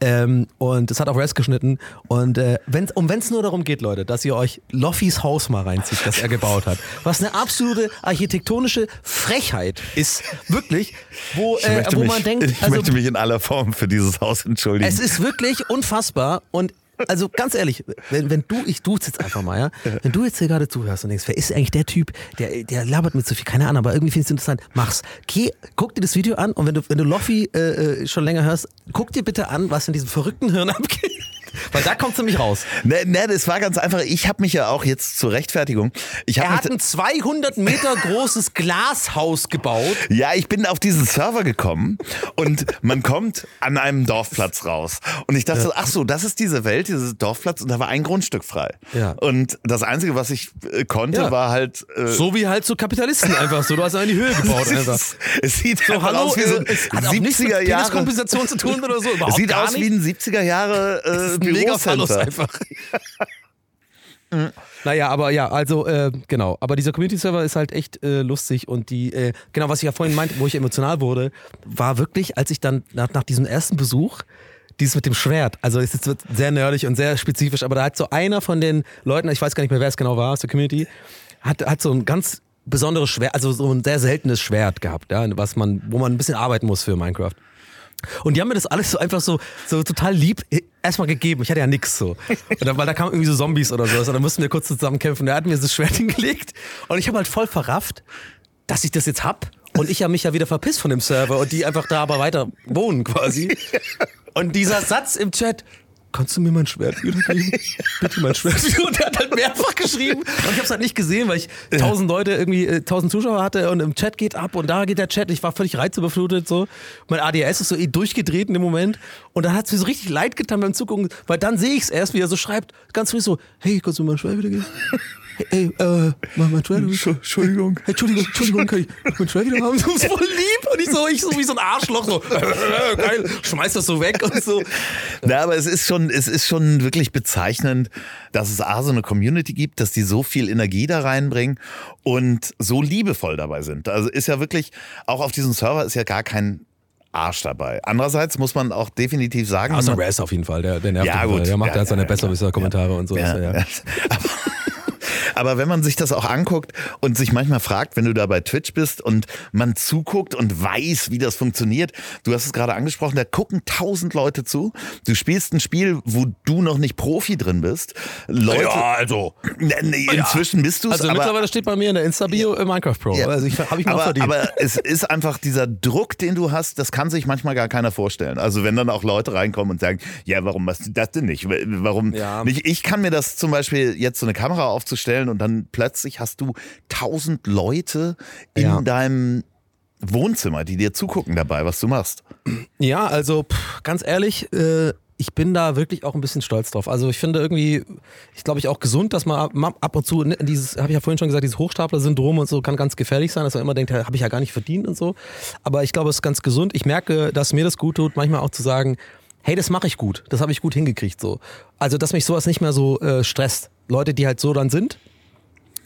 Ähm, und es hat auf Rest geschnitten. Und äh, wenn's, um wenn es nur darum geht, Leute, dass ihr euch Loffis Haus mal reinzieht, das er gebaut hat, was eine absolute architektonische Frechheit ist, wirklich, wo, äh, wo mich, man denkt, [laughs] ich also möchte mich in aller Form für dieses Haus entschuldigen. es ist wirklich unfassbar und also ganz ehrlich, wenn, wenn du, ich duze jetzt einfach mal, ja, wenn du jetzt hier gerade zuhörst und denkst, wer ist eigentlich der Typ, der, der labert mit so viel, keine Ahnung, aber irgendwie findest du interessant, mach's. Geh, guck dir das Video an und wenn du, wenn du Loffi äh, äh, schon länger hörst, guck dir bitte an, was in diesem verrückten Hirn abgeht. Weil da kommt nämlich raus. Ne, ne, das war ganz einfach. Ich habe mich ja auch jetzt zur Rechtfertigung. Ich Er hat ein 200 Meter großes [laughs] Glashaus gebaut. Ja, ich bin auf diesen Server gekommen und man kommt an einem Dorfplatz raus. Und ich dachte, ach so, das ist diese Welt, dieses Dorfplatz und da war ein Grundstück frei. Ja. Und das Einzige, was ich äh, konnte, Ja. war halt. Äh, So wie halt so Kapitalisten einfach so. Du hast in die Höhe gebaut [laughs] einfach. es, es sieht So, hallo, aus wie so ein äh, es nichts mit 70er Jahre. Peniskompensation zu tun oder so. [laughs] Es Überhaupt sieht gar aus nicht. wie ein 70er Jahre äh, Mega Bürocenter. einfach. [laughs] Naja, aber ja, also äh, genau. Aber dieser Community-Server ist halt echt äh, lustig und die, äh, genau was ich ja vorhin meinte, wo ich emotional wurde, war wirklich, als ich dann nach, nach diesem ersten Besuch dieses mit dem Schwert, also es wird sehr nerdig und sehr spezifisch, aber da hat so einer von den Leuten, ich weiß gar nicht mehr, wer es genau war aus der Community, hat, hat so ein ganz besonderes Schwert, also so ein sehr seltenes Schwert gehabt, ja, was man, wo man ein bisschen arbeiten muss für Minecraft. Und die haben mir das alles so einfach so, so total lieb äh, erstmal gegeben. Ich hatte ja nix so. Und dann, weil da kamen irgendwie so Zombies oder sowas. Und dann mussten wir kurz zusammen kämpfen. Der hat mir das Schwert [laughs] hingelegt. Und ich habe halt voll verrafft, dass ich das jetzt hab. Und ich habe mich ja wieder verpisst von dem Server und die einfach da aber weiter wohnen quasi. [laughs] Und dieser Satz im Chat, kannst du mir mein Schwert wiedergeben? [laughs] Bitte mein Schwert wieder. [laughs] Und der hat halt mehrfach geschrieben. Und ich habe es halt nicht gesehen, weil ich tausend Leute irgendwie, äh, tausend Zuschauer hatte und im Chat geht ab und da geht der Chat. Ich war völlig reizüberflutet so. Mein ADS ist so eh durchgedreht in dem Moment. Und dann hat es mir so richtig leid getan beim Zugucken, weil dann sehe ich es erst, wie er so schreibt, ganz früh so, hey, kannst du mir mein Schwert wiedergeben? [laughs] Hey, hey, äh, mein, mein Schwert. Entschuldigung. Hey, Entschuldigung, Entschuldigung, kann ich mein Schwert wieder haben? Ist voll lieb. Und ich so, ich so wie so ein Arschloch, so, geil, schmeiß das so weg und so. Na, aber es ist schon, es ist schon wirklich bezeichnend, dass es A, so eine Community gibt, dass die so viel Energie da reinbringen und so liebevoll dabei sind. Also ist ja wirklich, auch auf diesem Server ist ja gar kein Arsch dabei. Andererseits muss man auch definitiv sagen, Außer man- Raz auf jeden Fall, der, der nervt Ja, auf jeden Fall. gut. Der macht Ja, ja, halt seine ja, Besserwisser-Kommentare und so. Ja, ist er, ja. ja. [laughs] [laughs] Aber, wenn man sich das auch anguckt und sich manchmal fragt, wenn du da bei Twitch bist und man zuguckt und weiß, wie das funktioniert, du hast es gerade angesprochen, da gucken tausend Leute zu. Du spielst ein Spiel, wo du noch nicht Profi drin bist. Leute, also. Nee, nee, inzwischen bist du es, Also aber mittlerweile steht bei mir in der Insta-Bio äh, Minecraft Pro. Ja. Also ich habe ich auch aber, verdient. aber es ist einfach dieser Druck, den du hast, das kann sich manchmal gar keiner vorstellen. Also wenn dann auch Leute reinkommen und sagen, ja, warum machst du das denn nicht? Warum Ja. nicht? Ich kann mir das zum Beispiel jetzt so eine Kamera aufzustellen und dann plötzlich hast du tausend Leute in Ja. deinem Wohnzimmer, die dir zugucken dabei, was du machst. Ja, also pff, ganz ehrlich, äh, ich bin da wirklich auch ein bisschen stolz drauf. Also ich finde irgendwie, ich glaube ich auch gesund, dass man ab und zu ne, dieses, habe ich ja vorhin schon gesagt, dieses Hochstapler-Syndrom und so kann ganz gefährlich sein, dass man immer denkt, habe ich ja gar nicht verdient und so. Aber ich glaube, es ist ganz gesund. Ich merke, dass mir das gut tut, manchmal auch zu sagen, hey, das mache ich gut, das habe ich gut hingekriegt so. Also dass mich sowas nicht mehr so äh, stresst. Leute, die halt so dann sind,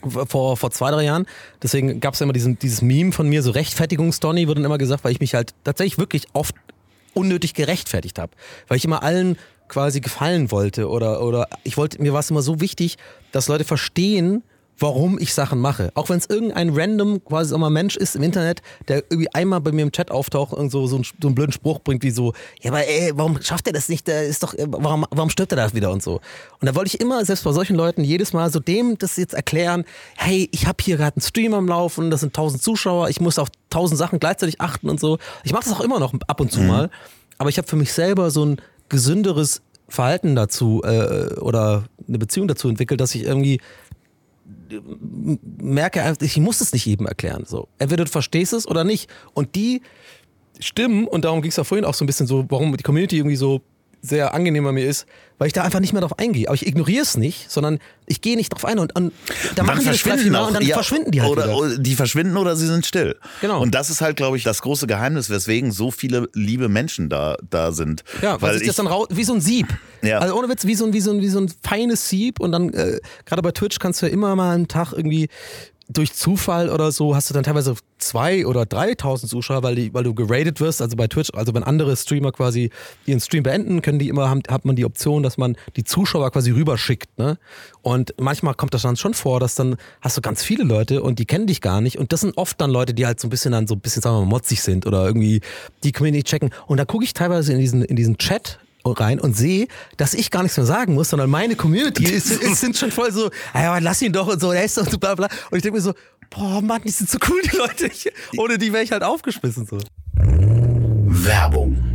vor, vor zwei, drei Jahren. Deswegen gab es immer diesen, dieses Meme von mir, so Rechtfertigungsdonny wird dann immer gesagt, weil ich mich halt tatsächlich wirklich oft unnötig gerechtfertigt habe. Weil ich immer allen quasi gefallen wollte oder, oder ich wollte, mir war es immer so wichtig, dass Leute verstehen, warum ich Sachen mache. Auch wenn es irgendein random quasi mal Mensch ist im Internet, der irgendwie einmal bei mir im Chat auftaucht und so, so, einen, so einen blöden Spruch bringt wie so, ja, aber ey, warum schafft er das nicht? Der ist doch, warum, warum stirbt er da wieder und so. Und da wollte ich immer, selbst bei solchen Leuten, jedes Mal so dem das jetzt erklären, hey, ich habe hier gerade einen Stream am Laufen, das sind tausend Zuschauer, ich muss auf tausend Sachen gleichzeitig achten und so. Ich mache das auch immer noch ab und zu mal, aber ich habe für mich selber so ein gesünderes Verhalten dazu äh, oder eine Beziehung dazu entwickelt, dass ich irgendwie merke, ich muss es nicht jedem erklären. So. Entweder du verstehst es oder nicht. Und die Stimmen, und darum ging es ja vorhin auch so ein bisschen so, warum die Community irgendwie so sehr angenehm bei mir ist, weil ich da einfach nicht mehr drauf eingehe. Aber ich ignoriere es nicht, sondern ich gehe nicht drauf ein und, und da machen die das vier Mal und dann ja, verschwinden die halt oder, wieder. oder die verschwinden oder sie sind still. Genau. Und das ist halt, glaube ich, das große Geheimnis, weswegen so viele liebe Menschen da, da sind. Ja, weil sich das dann rau wie so ein Sieb. Ja. Also ohne Witz, wie so ein, wie so ein, wie so ein feines Sieb. Und dann, äh, gerade bei Twitch kannst du ja immer mal einen Tag irgendwie durch Zufall oder so hast du dann teilweise zwei oder 3.000 Zuschauer, weil, die, weil du geradet wirst. Also bei Twitch, also wenn andere Streamer quasi ihren Stream beenden, können die immer, haben, hat man die Option, dass man die Zuschauer quasi rüberschickt. Ne? Und manchmal kommt das dann schon vor, dass dann hast du ganz viele Leute und die kennen dich gar nicht. Und das sind oft dann Leute, die halt so ein bisschen dann so ein bisschen, sagen wir mal, motzig sind oder irgendwie die Community checken. Und da gucke ich teilweise in diesen, in diesen Chat rein und sehe, dass ich gar nichts mehr sagen muss, sondern meine Community ist, ist, sind schon voll so, ah, lass ihn doch und so, er ist doch so bla bla. Und ich denke mir so, boah Mann, die sind so cool, die Leute. Ich, ohne die wäre ich halt aufgeschmissen so. Werbung.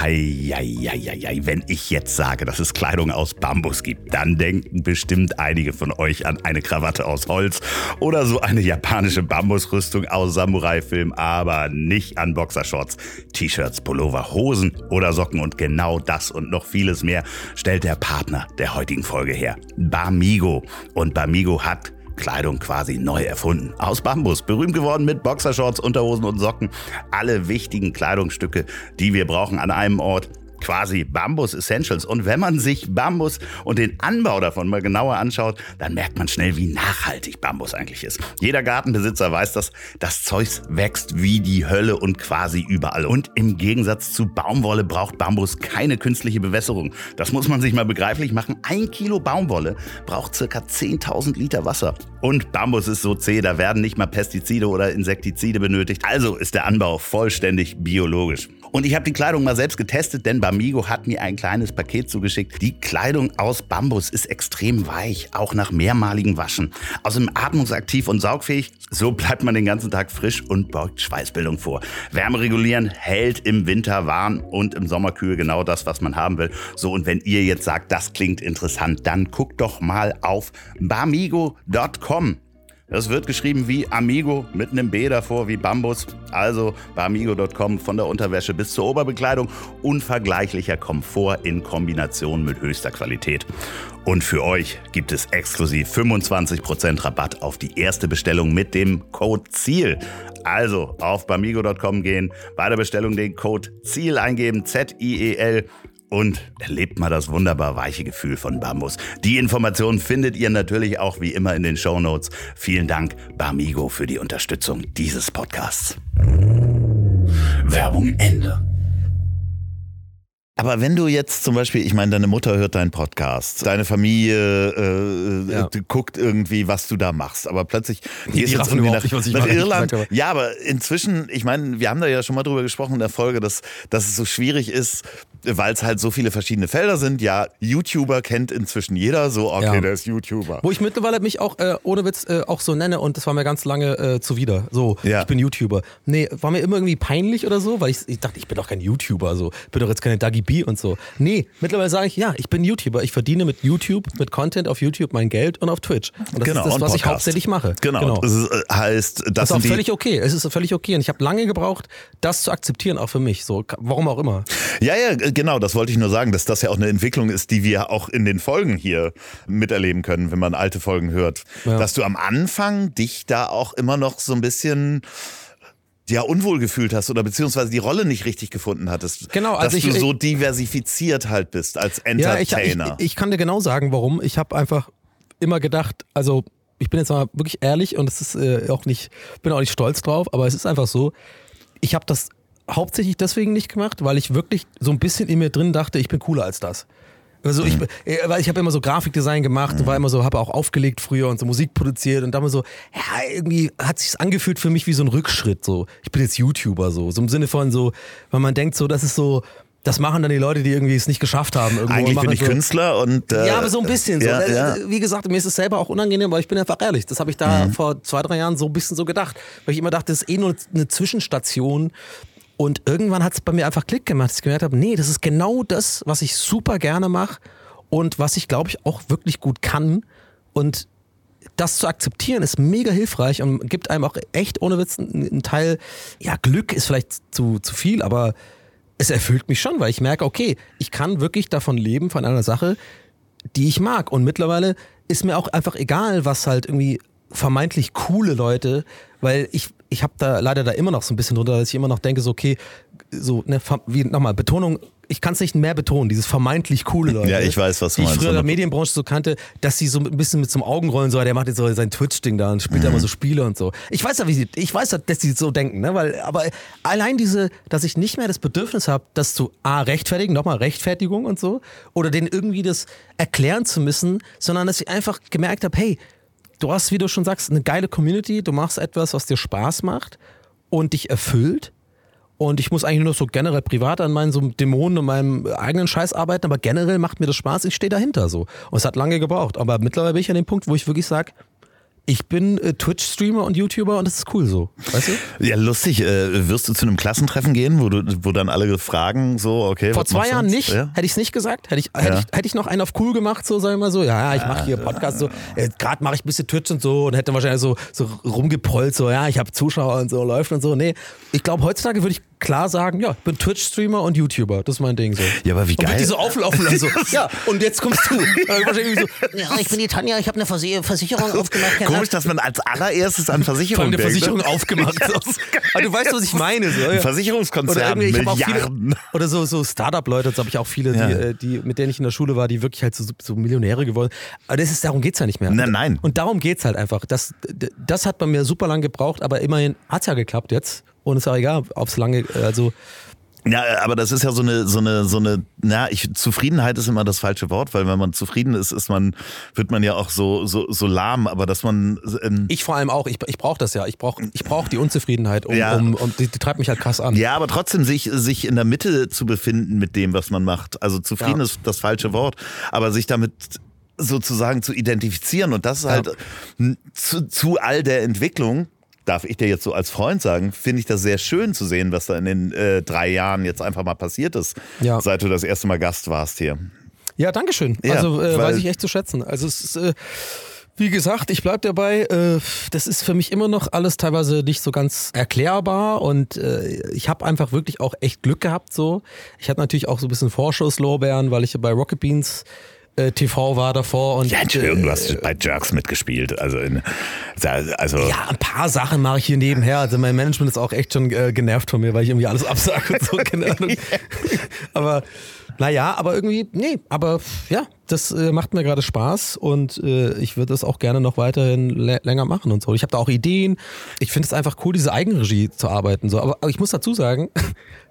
Heieieiei, wenn ich jetzt sage, dass es Kleidung aus Bambus gibt, dann denken bestimmt einige von euch an eine Krawatte aus Holz oder so eine japanische Bambusrüstung aus Samurai-Film, aber nicht an Boxershorts, T-Shirts, Pullover, Hosen oder Socken. Und genau das und noch vieles mehr stellt der Partner der heutigen Folge her, Bamigo. Und Bamigo hat Kleidung quasi neu erfunden. Aus Bambus, berühmt geworden mit Boxershorts, Unterhosen und Socken. Alle wichtigen Kleidungsstücke, die wir brauchen an einem Ort quasi Bambus Essentials. Und wenn man sich Bambus und den Anbau davon mal genauer anschaut, dann merkt man schnell, wie nachhaltig Bambus eigentlich ist. Jeder Gartenbesitzer weiß das. Das Zeugs wächst wie die Hölle und quasi überall. Und im Gegensatz zu Baumwolle braucht Bambus keine künstliche Bewässerung. Das muss man sich mal begreiflich machen. Ein Kilo Baumwolle braucht circa 10.000 Liter Wasser. Und Bambus ist so zäh, da werden nicht mal Pestizide oder Insektizide benötigt. Also ist der Anbau vollständig biologisch. Und ich habe die Kleidung mal selbst getestet, denn Bamigo hat mir ein kleines Paket zugeschickt. Die Kleidung aus Bambus ist extrem weich, auch nach mehrmaligen Waschen. Außerdem atmungsaktiv und saugfähig. So bleibt man den ganzen Tag frisch und beugt Schweißbildung vor. Wärme regulieren, hält im Winter warm und im Sommer kühl genau das, was man haben will. So, und wenn ihr jetzt sagt, das klingt interessant, dann guckt doch mal auf bamigo.com. Das wird geschrieben wie Amigo mit einem B davor, wie Bambus. Also bei amigo.com von der Unterwäsche bis zur Oberbekleidung. Unvergleichlicher Komfort in Kombination mit höchster Qualität. Und für euch gibt es exklusiv 25% Rabatt auf die erste Bestellung mit dem Code ZIEL. Also auf bamigo.com gehen, bei der Bestellung den Code ZIEL eingeben, Z-I-E-L und erlebt mal das wunderbar weiche Gefühl von Bambus. Die Informationen findet ihr natürlich auch wie immer in den Show Notes. Vielen Dank, Bamigo, für die Unterstützung dieses Podcasts. Werbung Ende. Aber wenn du jetzt zum Beispiel, ich meine, deine Mutter hört deinen Podcast, deine Familie äh, Ja. äh, guckt irgendwie, was du da machst, aber plötzlich gehst du jetzt raffen irgendwie nach, nicht, was ich nach Irland. ja, aber inzwischen, ich meine, wir haben da ja schon mal drüber gesprochen in der Folge, dass, dass es so schwierig ist, weil es halt so viele verschiedene Felder sind. Ja, YouTuber kennt inzwischen jeder, so, okay, Ja. der ist YouTuber. Wo ich mittlerweile mich auch, äh, ohne Witz, äh, auch so nenne und das war mir ganz lange äh, zuwider. So, Ja. ich bin YouTuber. Nee, war mir immer irgendwie peinlich oder so, weil ich, ich dachte, ich bin doch kein YouTuber, so. Bin doch jetzt keine Dagi B und so. Nee, mittlerweile sage ich, ja, ich bin YouTuber. Ich verdiene mit YouTube, mit Content auf YouTube mein Geld und auf Twitch. Und das Genau, ist das, was ich Podcast. hauptsächlich mache. Genau, das ist, äh, heißt, das, Das ist auch völlig okay. Es ist völlig okay. Und ich habe lange gebraucht, das zu akzeptieren, auch für mich. So, warum auch immer. Ja, ja, genau, das wollte ich nur sagen, dass das ja auch eine Entwicklung ist, die wir auch in den Folgen hier miterleben können, wenn man alte Folgen hört. Ja. Dass du am Anfang dich da auch immer noch so ein bisschen ja, unwohl gefühlt hast oder beziehungsweise die Rolle nicht richtig gefunden hattest. Genau, also dass ich- du so diversifiziert halt bist als Ja, ich, ich, Entertainer. ich kann dir genau sagen, warum. Ich habe einfach immer gedacht, also ich bin jetzt mal wirklich ehrlich und es ist äh, auch nicht, bin auch nicht stolz drauf, aber es ist einfach so, ich habe das hauptsächlich deswegen nicht gemacht, weil ich wirklich so ein bisschen in mir drin dachte, ich bin cooler als das. Also ich, äh, weil ich habe immer so Grafikdesign gemacht, war immer so, habe auch aufgelegt früher und so Musik produziert und immer so, ja, irgendwie hat sich's angefühlt für mich wie so ein Rückschritt so. Ich bin jetzt YouTuber so, so im Sinne von so, weil man denkt so, das ist so, das machen dann die Leute, die irgendwie es nicht geschafft haben. Irgendwo Eigentlich bin ich so, Künstler und äh, ja, aber so ein bisschen so. Ja, Äh, ja. Wie gesagt, mir ist es selber auch unangenehm, aber ich bin einfach ehrlich. Das habe ich da vor zwei, drei Jahren so ein bisschen so gedacht. Weil ich immer dachte, das ist eh nur eine Zwischenstation. Und irgendwann hat es bei mir einfach Klick gemacht, dass ich gemerkt habe, nee, das ist genau das, was ich super gerne mache und was ich, glaube ich, auch wirklich gut kann. Und das zu akzeptieren ist mega hilfreich und gibt einem auch echt ohne Witz einen Teil, ja, Glück ist vielleicht zu, zu viel, aber es erfüllt mich schon, weil ich merke, okay, ich kann wirklich davon leben, von einer Sache, die ich mag. Und mittlerweile ist mir auch einfach egal, was halt irgendwie vermeintlich coole Leute, weil ich, ich habe da leider da immer noch so ein bisschen drunter, dass ich immer noch denke, so, okay, so, ne, wie nochmal, Betonung, ich kann es nicht mehr betonen, dieses vermeintlich coole Leute. [laughs] Ja, ich weiß, was du die meinst. ich früher in der Medienbranche so kannte, dass sie so ein bisschen mit zum Augenrollen so, der macht jetzt so sein Twitch-Ding da und spielt Mhm. da immer so Spiele und so. Ich weiß ja, wie sie, ich weiß ja, dass sie so denken, ne, weil, aber allein diese, dass ich nicht mehr das Bedürfnis habe, das zu A, rechtfertigen, nochmal Rechtfertigung und so, oder denen irgendwie das erklären zu müssen, sondern dass ich einfach gemerkt habe, hey, du hast, wie du schon sagst, eine geile Community, du machst etwas, was dir Spaß macht und dich erfüllt Und ich muss eigentlich nur so generell privat an meinen so Dämonen und meinem eigenen Scheiß arbeiten, aber generell macht mir das Spaß, ich stehe dahinter so. Und es hat lange gebraucht. Aber mittlerweile bin ich an dem Punkt, wo ich wirklich sage, ich bin äh, Twitch-Streamer und YouTuber und das ist cool so. Weißt du? Ja, lustig. Äh, wirst du zu einem Klassentreffen gehen, wo, du, wo dann alle fragen, so, okay. Vor zwei Jahren nicht, Ja? hätte ich es nicht gesagt. Hätte ich, hätte, Ja. ich, hätte ich noch einen auf cool gemacht, so sagen wir mal so. Ja, ja, ich mache hier Podcast so. Äh, Gerade mache ich ein bisschen Twitch und so und hätte wahrscheinlich so, so rumgeprollt, so, ja, ich habe Zuschauer und so, läuft und so. Nee, ich glaube, heutzutage würde ich klar sagen, ja, ich bin Twitch-Streamer und YouTuber. Das ist mein Ding so. Ja, aber wie Und geil. die so auflaufen lassen, so, [laughs] ja, und jetzt kommst du. So, Ja, ich bin die Tanja, ich habe eine Versi- Versicherung [laughs] aufgemacht. Komisch, dass man als allererstes an Versicherung allem eine denkt. Versicherung ne? aufgemacht. [laughs] Aber du weißt, was ich meine. So, ja. Versicherungskonzern, Oder auch viele, Milliarden. oder so, so Startup-Leute, das habe ich auch viele, Ja. die, äh, die, mit denen ich in der Schule war, die wirklich halt so, so Millionäre geworden Aber das ist, darum geht's ja nicht mehr. Nein, nein. Und darum geht's halt einfach. Das, das hat bei mir super lang gebraucht, aber immerhin hat's ja geklappt jetzt. Und ist auch egal, ob's lange, also Ja, aber das ist ja so eine, so eine, so eine, na, ich, Zufriedenheit ist immer das falsche Wort, weil wenn man zufrieden ist, ist man, wird man ja auch so, so, so lahm, aber dass man, ähm, ich vor allem auch, ich, ich brauche das ja. Ich brauche ich brauch die Unzufriedenheit, um, Ja. um, um die, die treibt mich halt krass an. ja, aber trotzdem sich, sich in der Mitte zu befinden mit dem, was man macht. Also zufrieden Ja. ist das falsche Wort, aber sich damit sozusagen zu identifizieren und das ist halt m, zu, zu all der Entwicklung. Darf ich dir jetzt so als Freund sagen, finde ich das sehr schön zu sehen, was da in den äh, drei Jahren jetzt einfach mal passiert ist, Ja. seit du das erste Mal Gast warst hier. Ja, Dankeschön. Ja, also äh, weiß ich echt zu schätzen. Also es ist, äh, wie gesagt, ich bleib dabei. Äh, das ist für mich immer noch alles teilweise nicht so ganz erklärbar und äh, ich habe einfach wirklich auch echt Glück gehabt. So, ich hatte natürlich auch so ein bisschen Vorschusslorbeeren, weil ich bei Rocket Beans äh, TV war davor und Ja, Entschuldigung, du hast bei Jerks mitgespielt. Also, in, also Ja, ein paar Sachen mache ich hier nebenher. Also mein Management ist auch echt schon äh, genervt von mir, weil ich irgendwie alles [laughs] absage und so, keine Ahnung. [laughs] aber naja, aber irgendwie, nee, aber ja, das äh, macht mir gerade Spaß und äh, ich würde das auch gerne noch weiterhin lä- länger machen und so. Ich habe da auch Ideen. Ich finde es einfach cool, diese Eigenregie zu arbeiten. So. Aber, aber ich muss dazu sagen,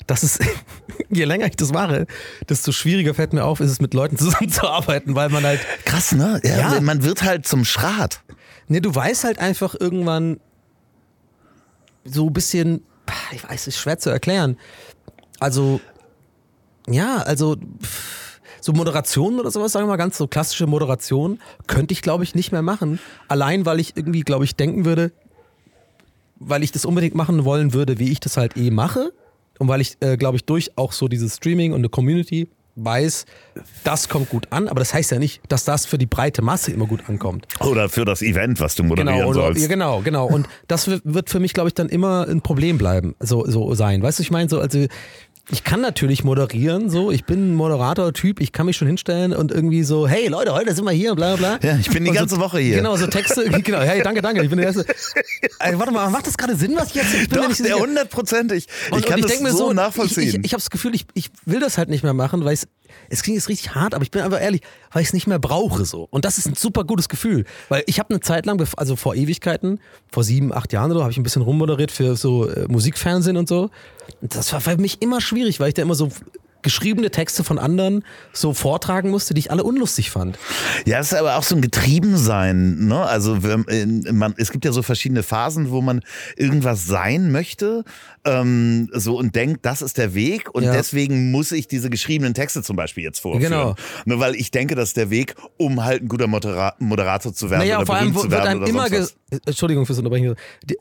dass [laughs] es, je länger ich das mache, desto schwieriger fällt mir auf, ist es mit Leuten zusammenzuarbeiten, weil man halt krass, ne? Ja, Ja. Man wird halt zum Schrat. Ne, du weißt halt einfach irgendwann so ein bisschen, ich weiß, es ist schwer zu erklären. Also, ja, also so Moderation oder sowas, sagen wir mal ganz so klassische Moderation, könnte ich glaube ich nicht mehr machen. Allein, weil ich irgendwie, glaube ich, denken würde, weil ich das unbedingt machen wollen würde, wie ich das halt eh mache. Und weil ich, äh, glaube ich, durch auch so dieses Streaming und eine Community weiß, das kommt gut an, aber das heißt ja nicht, dass das für die breite Masse immer gut ankommt. Oder für das Event, was du moderieren Genau, oder, sollst. ja, genau, genau. Und das wird- wird für mich, glaube ich, dann immer ein Problem bleiben, so, so sein. Weißt du, ich meine, so, also ich kann natürlich moderieren, so, ich bin ein Moderator-Typ, ich kann mich schon hinstellen und irgendwie so, hey Leute, heute sind wir hier, bla bla. Ja, ich bin die Und ganze so, Woche hier. Genau, so Texte, [laughs] genau, hey, danke, danke, ich bin der Erste. [laughs] Ey, warte mal, macht das gerade Sinn, was ich jetzt, ich bin mir Doch, sicher. hundertprozentig. Ich Und, kann und ich das denke mir so, so, nachvollziehen. Ich, ich, ich habe das Gefühl, ich, ich will das halt nicht mehr machen, weil es, es klingt jetzt richtig hart, aber ich bin einfach ehrlich, weil ich es nicht mehr brauche so. Und das ist ein super gutes Gefühl, weil ich habe eine Zeit lang, also vor Ewigkeiten, vor sieben, acht Jahren oder so, habe ich ein bisschen rummoderiert für so äh, Musikfernsehen und so. Und das war für mich immer schwierig, weil ich da immer so geschriebene Texte von anderen so vortragen musste, die ich alle unlustig fand. Ja, es ist aber auch so ein Getriebensein. Ne? Also wenn, man, es gibt ja so verschiedene Phasen, wo man irgendwas sein möchte ähm, so und denkt, das ist der Weg und Ja. deswegen muss ich diese geschriebenen Texte zum Beispiel jetzt vorführen. Genau. Nur weil ich denke, das ist der Weg, um halt ein guter Modera Moderator zu werden Naja, oder vor allem berühmt zu wird werden einem oder immer, ge- Entschuldigung fürs Unterbrechen,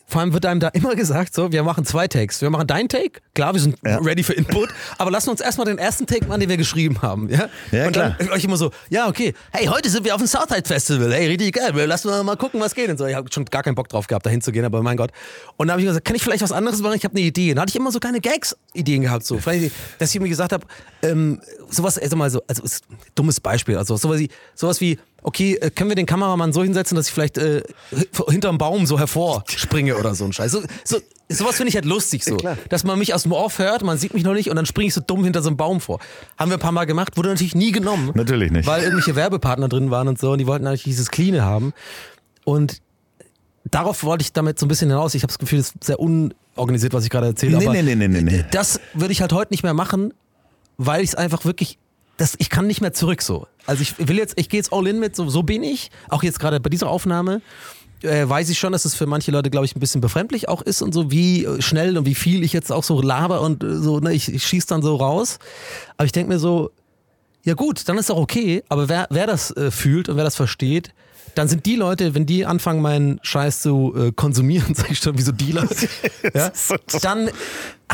vor allem wird einem da immer gesagt, so, wir machen zwei Takes. Wir machen deinen Take, klar, wir sind Ja. ready für Input, aber lassen uns erstmal den ersten Take machen, den wir geschrieben haben. Ja, Ja, und dann euch immer so, ja, okay, hey, heute sind wir auf dem Southside Festival, hey, richtig geil, wir mal gucken, was geht und so. Ich habe schon gar keinen Bock drauf gehabt, da hinzugehen, aber mein Gott. Und dann habe ich gesagt, kann ich vielleicht was anderes machen? Ich habe eine Idee. Und dann hatte ich immer so kleine Gags-Ideen gehabt, so. Vielleicht, dass ich mir gesagt habe, ähm, sowas, also mal so, also ist ein dummes Beispiel, also sowas wie, sowas wie, okay, äh, können wir den Kameramann so hinsetzen, dass ich vielleicht äh, hinterm Baum so hervorspringe oder so ein Scheiß. So, so, sowas finde ich halt lustig so. Dass man mich aus dem Off hört, man sieht mich noch nicht und dann springe ich so dumm hinter so einem Baum vor. Haben wir ein paar Mal gemacht, wurde natürlich nie genommen. Natürlich nicht. Weil irgendwelche Werbepartner drin waren und so und die wollten natürlich dieses Clean haben. Und darauf wollte ich damit so ein bisschen hinaus. Ich habe das Gefühl, das ist sehr unorganisiert, was ich gerade erzähle. Nee, nee, nee, nee, nee, nee. Das würde ich halt heute nicht mehr machen, weil ich es einfach wirklich, das, ich kann nicht mehr zurück so. Also ich will jetzt, ich gehe jetzt all in mit, so, so bin ich, auch jetzt gerade bei dieser Aufnahme. äh, weiß ich schon, dass es für manche Leute, glaube ich, ein bisschen befremdlich auch ist und so, wie äh, schnell und wie viel ich jetzt auch so laber und äh, so, ne, ich, ich schieß dann so raus. Aber ich denke mir so, ja gut, dann ist auch okay, aber wer, wer das äh, fühlt und wer das versteht, dann sind die Leute, wenn die anfangen, meinen Scheiß zu äh, konsumieren, [laughs] sag ich schon, wie so Dealer, [laughs] ja, dann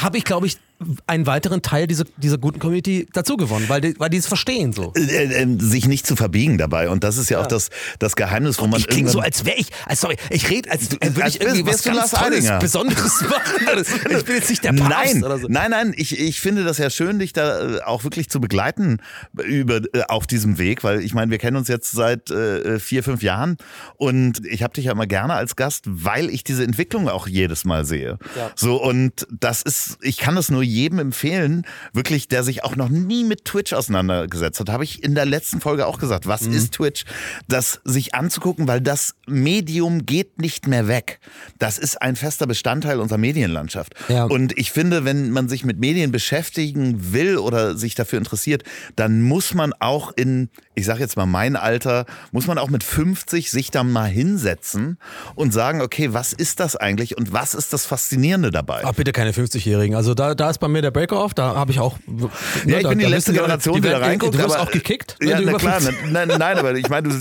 habe ich, glaube ich, einen weiteren Teil dieser, dieser guten Community dazu gewonnen, weil die, weil die es verstehen so. Äh, äh, sich nicht zu verbiegen dabei. Und das ist ja, auch das, das Geheimnis, wo man Ich klinge so, als wäre ich, als sorry, ich rede, als würde als ich irgendwie was du ganz Tolles, Eidinger. Besonderes [laughs] machen. Ich bin jetzt nicht der Papst Nein, oder so. nein, nein, ich, ich finde das ja schön, dich da äh, auch wirklich zu begleiten über, äh, auf diesem Weg, weil ich meine, wir kennen uns jetzt seit äh, vier, fünf Jahren und ich habe dich ja immer gerne als Gast, weil ich diese Entwicklung auch jedes Mal sehe. So und das ist, ich kann es nur jedem empfehlen, wirklich, der sich auch noch nie mit Twitch auseinandergesetzt hat, habe ich in der letzten Folge auch gesagt, was Mhm. ist Twitch? Das sich anzugucken, weil das Medium geht nicht mehr weg. Das ist ein fester Bestandteil unserer Medienlandschaft. Ja. Und ich finde, wenn man sich mit Medien beschäftigen will oder sich dafür interessiert, dann muss man auch in, ich sage jetzt mal mein Alter, muss man auch mit 50 sich da mal hinsetzen und sagen, okay, was ist das eigentlich und was ist das Faszinierende dabei? Ach, bitte keine 50-Jährigen. Also da, da ist bei mir der Break-off, da habe ich auch. ne, Ja, ich da, bin die letzte Generation, die die da reinguckt. Du wirst auch gekickt, wenn Ja, na klar. 50 Nein, nein, aber ich meine, du,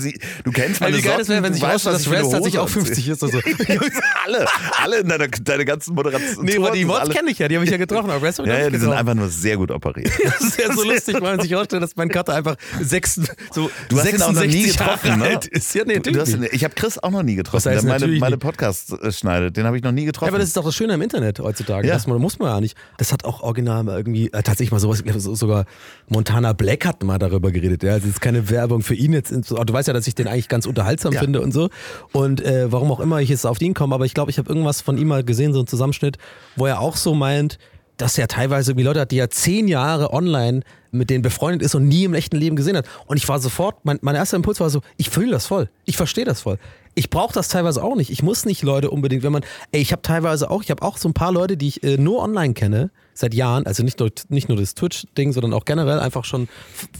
du kennst meine Wie geil das wäre, wenn sich rausstellt, dass Rest tatsächlich auch 50 ist. Also. [laughs] alle, alle in deiner, deine ganzen Moderationen. Nee, aber die Mods kenne ich ja, die habe ich ja getroffen. Aber Rest [laughs] Ja, ja, die sind getroffen. einfach nur sehr gut operiert. [laughs] Das ist ja so lustig, weil man sich vorstellt, dass mein Cutter einfach sechs, so Du hast ihn auch noch nie 66 Jahre getroffen, ne? ist. Ja, nee, Du hast, ich habe Chris auch noch nie getroffen, der meine, meine? Podcasts äh, schneidet. Den habe ich noch nie getroffen. Aber das ist doch das Schöne im Internet heutzutage. Ja. Das man, muss man ja nicht. Das hat auch original mal irgendwie, äh, tatsächlich mal sowas, so- sogar Montana Black hat mal darüber geredet. Ja, also es ist keine Werbung für ihn jetzt. Du weißt ja, dass ich den eigentlich ganz unterhaltsam Ja. finde und so. Und äh, warum auch immer ich jetzt auf ihn komme, aber ich glaube, ich habe irgendwas von ihm mal gesehen, so einen Zusammenschnitt, wo er auch so meint, dass er teilweise irgendwie Leute hat, die er zehn Jahre online mit denen befreundet ist und nie im echten Leben gesehen hat. Und ich war sofort, mein, mein erster Impuls war so, ich fühle das voll. Ich verstehe das voll. Ich brauche das teilweise auch nicht. Ich muss nicht Leute unbedingt, wenn man, ey, ich habe teilweise auch, ich habe auch so ein paar Leute, die ich äh, nur online kenne, seit Jahren, also nicht nur, nicht nur das Twitch-Ding, sondern auch generell einfach schon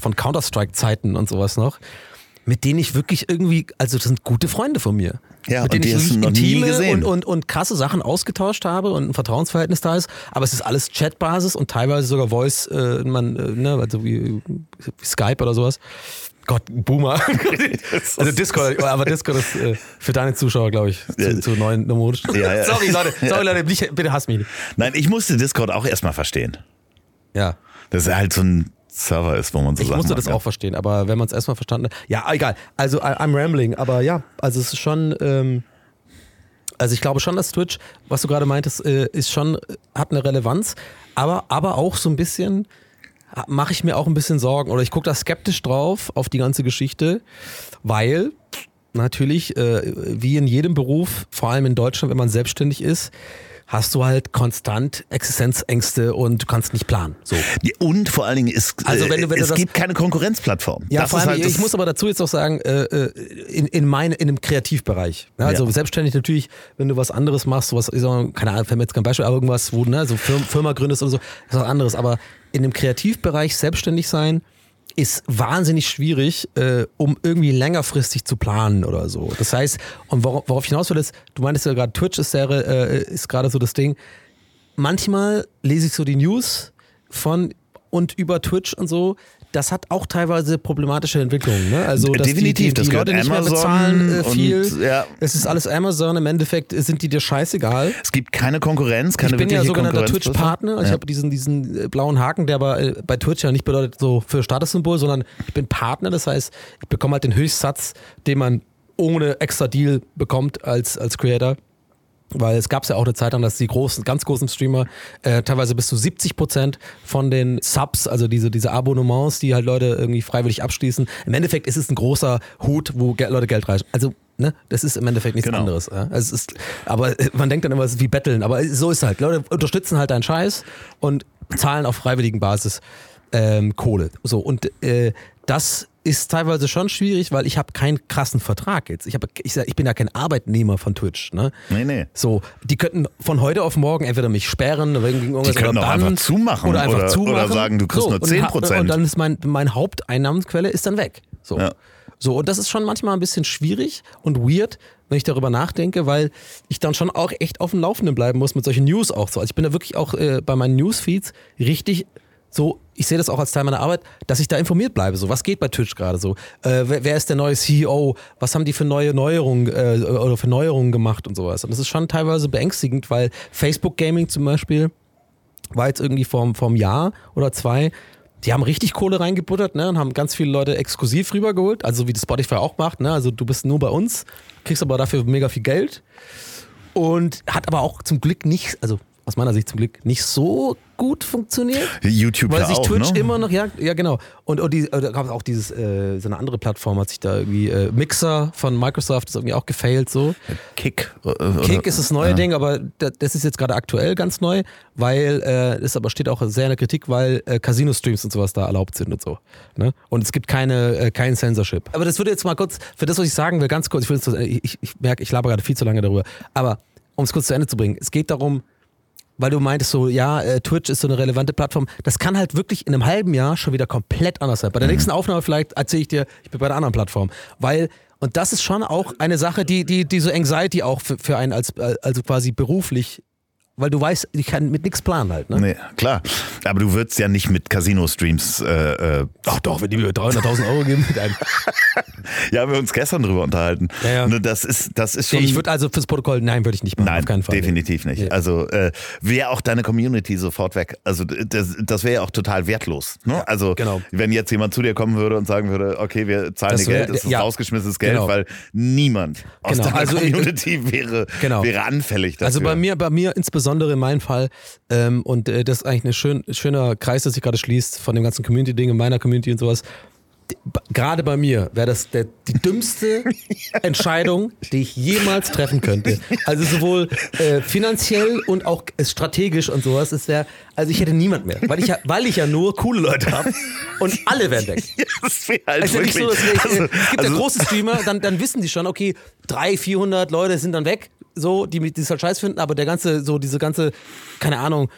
von Counter-Strike-Zeiten und sowas noch, mit denen ich wirklich irgendwie, also das sind gute Freunde von mir. Ja, mit denen die ich wirklich intime gesehen. und, und, und krasse Sachen ausgetauscht habe und ein Vertrauensverhältnis da ist, aber es ist alles Chatbasis und teilweise sogar Voice, äh, man, äh, ne, also wie, wie Skype oder sowas. Gott, Boomer. [laughs] also Discord, aber Discord ist äh, für deine Zuschauer, glaube ich, zu, Ja. zu neuen modisch. Ja, ja. [laughs] Sorry, Leute, sorry, Leute, nicht, bitte hasst mich nicht. Nein, ich musste Discord auch erstmal verstehen. Ja. Dass er halt so ein Server ist, wo man so Ich Sachen musste das ja. auch verstehen, aber wenn man es erstmal verstanden hat. Ja, egal. Also, I'm rambling, aber ja, also es ist schon. Ähm, also ich glaube schon, dass Twitch, was du gerade meintest, äh, ist schon, äh, hat eine Relevanz, aber, aber auch so ein bisschen mache ich mir auch ein bisschen Sorgen oder ich gucke da skeptisch drauf auf die ganze Geschichte, weil natürlich, äh, wie in jedem Beruf, vor allem in Deutschland, wenn man selbstständig ist, hast du halt konstant Existenzängste und du kannst nicht planen. So. Und vor allen Dingen, es, Also wenn du- wenn du es das- gibt keine Konkurrenzplattform. Ja, das vor ist allem, halt ich muss aber dazu jetzt auch sagen, äh, äh, in, in, mein, in einem Kreativbereich. Ja, also Ja. selbstständig natürlich, wenn du was anderes machst, sowas, ich sag keine Ahnung, fällt mir jetzt kein Beispiel, aber irgendwas, wo du ne, so Firma, Firma gründest und so, ist was anderes. Aber in einem Kreativbereich selbstständig sein, ist wahnsinnig schwierig, äh, um irgendwie längerfristig zu planen oder so. Das heißt, und wor worauf ich hinaus will, ist, du meintest ja gerade, Twitch ist, äh, ist gerade so das Ding. Manchmal lese ich so die News von und über Twitch und so. Das hat auch teilweise problematische Entwicklungen. Ne? Also, dass Definitiv, die, die, das die gehört Leute nicht mehr Amazon bezahlen äh, und, viel. ja. Es ist alles Amazon. Im Endeffekt sind die dir scheißegal. es gibt keine Konkurrenz, keine Ich bin ja sogenannter. Twitch-Partner. Ich Ja. habe diesen, diesen äh, blauen Haken, der aber äh, bei Twitch ja nicht bedeutet so für Statussymbol, sondern ich bin Partner. Das heißt, ich bekomme halt den Höchstsatz, den man ohne extra Deal bekommt als, als Creator. Weil es gab ja auch eine Zeit lang, dass die großen, ganz großen Streamer äh, teilweise bis zu 70 Prozent von den Subs, also diese, diese Abonnements, die halt Leute irgendwie freiwillig abschließen. Im Endeffekt ist es ein großer Hut, wo Ge Leute Geld reichen. Also, ne, das ist im Endeffekt nichts Genau. anderes. Ja? Also es ist, aber äh, man denkt dann immer, es ist wie Betteln. Aber so ist halt. Leute unterstützen halt deinen Scheiß und zahlen auf freiwilligen Basis ähm, Kohle. So, und äh, das ist teilweise schon schwierig, weil ich habe keinen krassen Vertrag jetzt. Ich, hab, ich, ich bin ja kein Arbeitnehmer von Twitch. Ne? Nee, nee. So, die könnten von heute auf morgen entweder mich sperren oder irgendwas Die könnten oder auch bannen einfach zumachen oder einfach oder- zumachen. oder sagen, du kriegst so, nur und ha- 10%. Und dann ist mein, mein Haupteinnahmensquelle ist dann weg. So. Ja. so, und das ist schon manchmal ein bisschen schwierig und weird, wenn ich darüber nachdenke, weil ich dann schon auch echt auf dem Laufenden bleiben muss mit solchen News auch so. Also ich bin da wirklich auch äh, bei meinen Newsfeeds richtig so, ich sehe das auch als Teil meiner Arbeit, dass ich da informiert bleibe. So, was geht bei Twitch gerade so? Äh, wer, wer, ist der neue CEO? Was haben die für neue Neuerungen äh, oder für Neuerungen gemacht und sowas? Und das ist schon teilweise beängstigend, weil Facebook Gaming zum Beispiel war jetzt irgendwie vor, einem Jahr oder zwei die haben richtig Kohle reingebuttert ne, und haben ganz viele Leute exklusiv rübergeholt, also wie das Spotify auch macht. Ne? Also du bist nur bei uns, kriegst aber dafür mega viel Geld und hat aber auch zum Glück nicht, also aus meiner Sicht zum Glück nicht so gut funktioniert. YouTube weil sich auch, Twitch ne? immer noch, ja, ja genau. Und, und die, da gab es auch dieses, äh, so eine andere Plattform, hat sich da irgendwie, äh, Mixer von Microsoft ist irgendwie auch gefailt so. Kick. äh, Kick ist das neue ja. Ding, aber da- das ist jetzt gerade aktuell ganz neu, weil äh, es aber steht auch sehr in der Kritik, weil äh, Casino-Streams und sowas da erlaubt sind und so. Ne? Und es gibt keine, äh, kein Censorship. Aber das würde jetzt mal kurz, für das, was ich sagen will, ganz kurz, ich, will jetzt, ich, ich, ich merke, ich laber gerade viel zu lange darüber, aber um es kurz zu Ende zu bringen, es geht darum, weil du meintest so, ja, äh, Twitch ist so eine relevante Plattform. Das kann halt wirklich in einem halben Jahr schon wieder komplett anders sein. Bei der nächsten Aufnahme vielleicht erzähle ich dir, ich bin bei der anderen Plattform. Weil, und das ist schon auch eine Sache, die, die, die so Anxiety auch für, für einen als, äh, also quasi beruflich, weil du weißt, ich kann mit nichts planen halt. Ne? Nee, klar. Aber du würdest ja nicht mit Casino-Streams. Äh, äh, Ach doch, wenn die mir 300.000 Euro geben. Nein. [laughs] ja, haben wir uns gestern drüber unterhalten. Ja, ja. Das ist, das ist schon. Ich würde also fürs Protokoll, nein, würde ich nicht machen. Nein, auf keinen Fall. definitiv nicht. Nee. Also äh, wäre auch deine Community sofort weg. Also das, das wäre ja auch total wertlos. Ne? also genau. wenn jetzt jemand zu dir kommen würde und sagen würde, okay, wir zahlen Das dir Geld, ist das ja. rausgeschmissenes Geld, Genau. weil niemand aus Genau. deiner Also ich- Community wäre, Genau. wäre anfällig dafür. Also bei mir, bei mir insbesondere in meinem Fall, ähm, und äh, das ist eigentlich ein schön, schöner Kreis, der sich gerade schließt von dem ganzen Community-Ding in meiner Community und sowas. Gerade bei mir wäre das der, die dümmste [laughs] Entscheidung, die ich jemals treffen könnte. Also sowohl äh, finanziell und auch strategisch und sowas. Es wäre, also ich hätte niemand mehr, weil ich ja, weil ich ja nur coole Leute habe und alle wären weg. [laughs] Ja, das wäre halt ist so, dass wirklich- wir, also- äh, es gibt ja also- große Streamer, dann, dann wissen die schon, okay, 300, 400 Leute sind dann weg, so, die die es halt scheiß finden, aber der ganze, so diese ganze, keine Ahnung,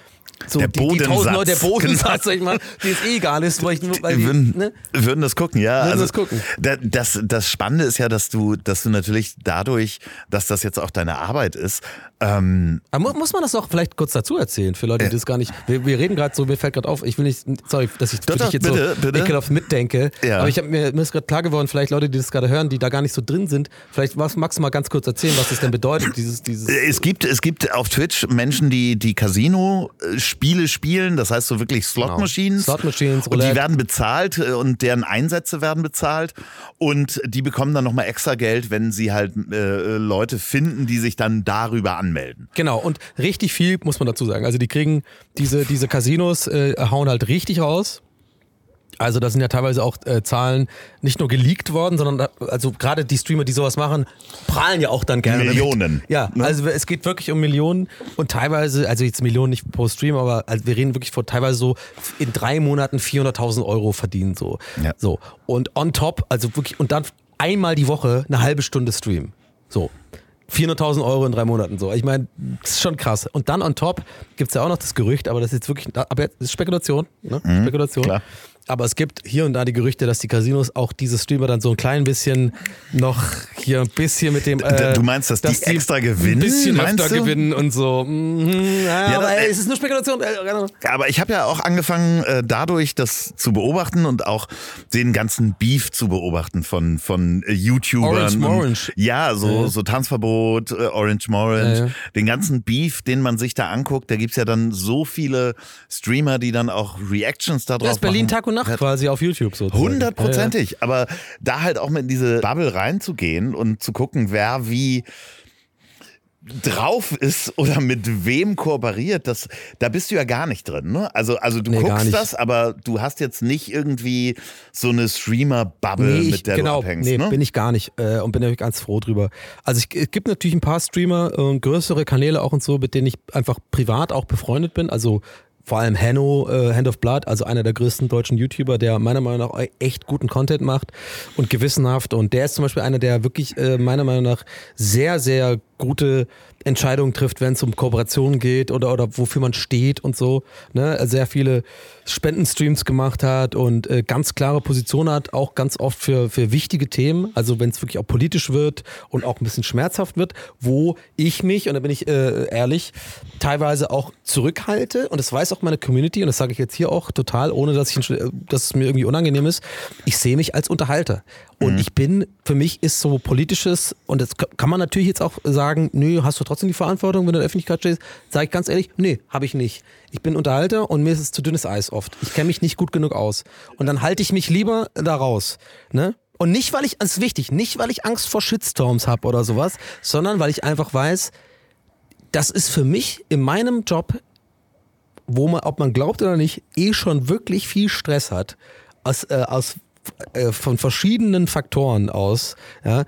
so Der die, die Bodensatz, tausend Leute, der Bodensatz, genau. sag ich mal, die es eh egal ist, weil ich weil Die die, würden, ne? würden das gucken, ja. Würden also das gucken. da- Das, das Spannende ist ja, dass du, dass du natürlich dadurch, dass das jetzt auch deine Arbeit ist, ähm, Aber mu- muss man das auch vielleicht kurz dazu erzählen, für Leute, die das gar nicht, wir, wir reden gerade so, mir fällt gerade auf, ich will nicht, sorry, dass ich dich jetzt bitte, so bitte. ekelhaft mitdenke, Ja. aber ich habe mir, mir ist gerade klar geworden, vielleicht Leute, die das gerade hören, die da gar nicht so drin sind, vielleicht was- magst du mal ganz kurz erzählen, was das denn bedeutet, dieses, dieses, Es gibt, es gibt auf Twitch Menschen, die, die Casino-Spiele spielen, das heißt so wirklich Slot-Machines. Genau. Slot-Machines, Und die werden bezahlt äh, und deren Einsätze werden bezahlt. Und die bekommen dann nochmal extra Geld, wenn sie halt äh, Leute finden, die sich dann darüber anmelden. Genau, und richtig viel muss man dazu sagen. Also die kriegen diese, diese Casinos äh, hauen halt richtig raus. Also da sind ja teilweise auch äh, Zahlen nicht nur geleakt worden, sondern da, also gerade die Streamer, die sowas machen, prahlen ja auch dann gerne. damit. Millionen, Ja, ne? also es geht wirklich um Millionen und teilweise, also jetzt Millionen nicht pro Stream, aber also wir reden wirklich von teilweise so in drei Monaten 400.000 Euro verdienen so. Ja. So und on top, also wirklich und dann einmal die Woche eine halbe Stunde Stream. So. 400.000 Euro in drei Monaten so. Ich meine, das ist schon krass. Und dann on top gibt es ja auch noch das Gerücht, aber das ist jetzt wirklich, aber jetzt ist Spekulation, ne? Spekulation. Mhm, klar. Aber es gibt hier und da die Gerüchte, dass die Casinos auch diese Streamer dann so ein klein bisschen noch hier ein bisschen mit dem. Äh, du meinst, dass die extra gewinnen, Ein bisschen meinst öfter du? gewinnen und so. Mhm, ja, Ja, aber das- ey, es ist nur Spekulation. Äh, Ahnung. Aber ich habe ja auch angefangen, äh, dadurch das zu beobachten und auch den ganzen Beef zu beobachten von, von äh, YouTubern. Orange Morange. Ja, so, Ja. so Tanzverbot, äh, Orange Morange. Den ganzen Beef, den man sich da anguckt, da gibt's ja dann so viele Streamer, die dann auch Reactions darauf Das ist Berlin machen. Tag und Nacht quasi auf YouTube sozusagen. Hundertprozentig. Aber da halt auch mit in diese Bubble reinzugehen und zu gucken, wer wie drauf ist oder mit wem kooperiert, das, da bist du ja gar nicht drin. Ne? Also, also du Nee, guckst das, aber du hast jetzt nicht irgendwie so eine Streamer-Bubble, Nee, mit der genau, du abhängst. nee, ne? bin ich gar nicht äh, und bin natürlich ganz froh drüber. Also ich, es gibt natürlich ein paar Streamer und größere Kanäle auch und so, mit denen ich einfach privat auch befreundet bin. Also vor allem Hanno, äh, Hand of Blood, also einer der größten deutschen YouTuber, der meiner Meinung nach echt guten Content macht und gewissenhaft. Und der ist zum Beispiel einer, der wirklich äh, meiner Meinung nach sehr, sehr gute Entscheidungen trifft, wenn es um Kooperationen geht oder, oder wofür man steht und so. Ne? Sehr viele Spendenstreams gemacht hat und äh, ganz klare Position hat, auch ganz oft für, für wichtige Themen, also wenn es wirklich auch politisch wird und auch ein bisschen schmerzhaft wird, wo ich mich, und da bin ich äh, ehrlich, teilweise auch zurückhalte und das weiß auch meine Community und das sage ich jetzt hier auch total, ohne dass, ich, dass es mir irgendwie unangenehm ist, ich sehe mich als Unterhalter. Und ich bin, für mich ist so politisches, und das kann man natürlich jetzt auch sagen, nö, hast du trotzdem die Verantwortung, wenn du in der Öffentlichkeit stehst? Sage ich ganz ehrlich, nee, habe ich nicht. Ich bin Unterhalter und mir ist es zu dünnes Eis oft. Ich kenne mich nicht gut genug aus. Und dann halte ich mich lieber da raus. Ne? Und nicht, weil ich, das ist wichtig, nicht, weil ich Angst vor Shitstorms habe oder sowas, sondern weil ich einfach weiß, das ist für mich in meinem Job, wo man, ob man glaubt oder nicht, eh schon wirklich viel Stress hat. Aus, äh, aus äh, von verschiedenen Faktoren aus, ja,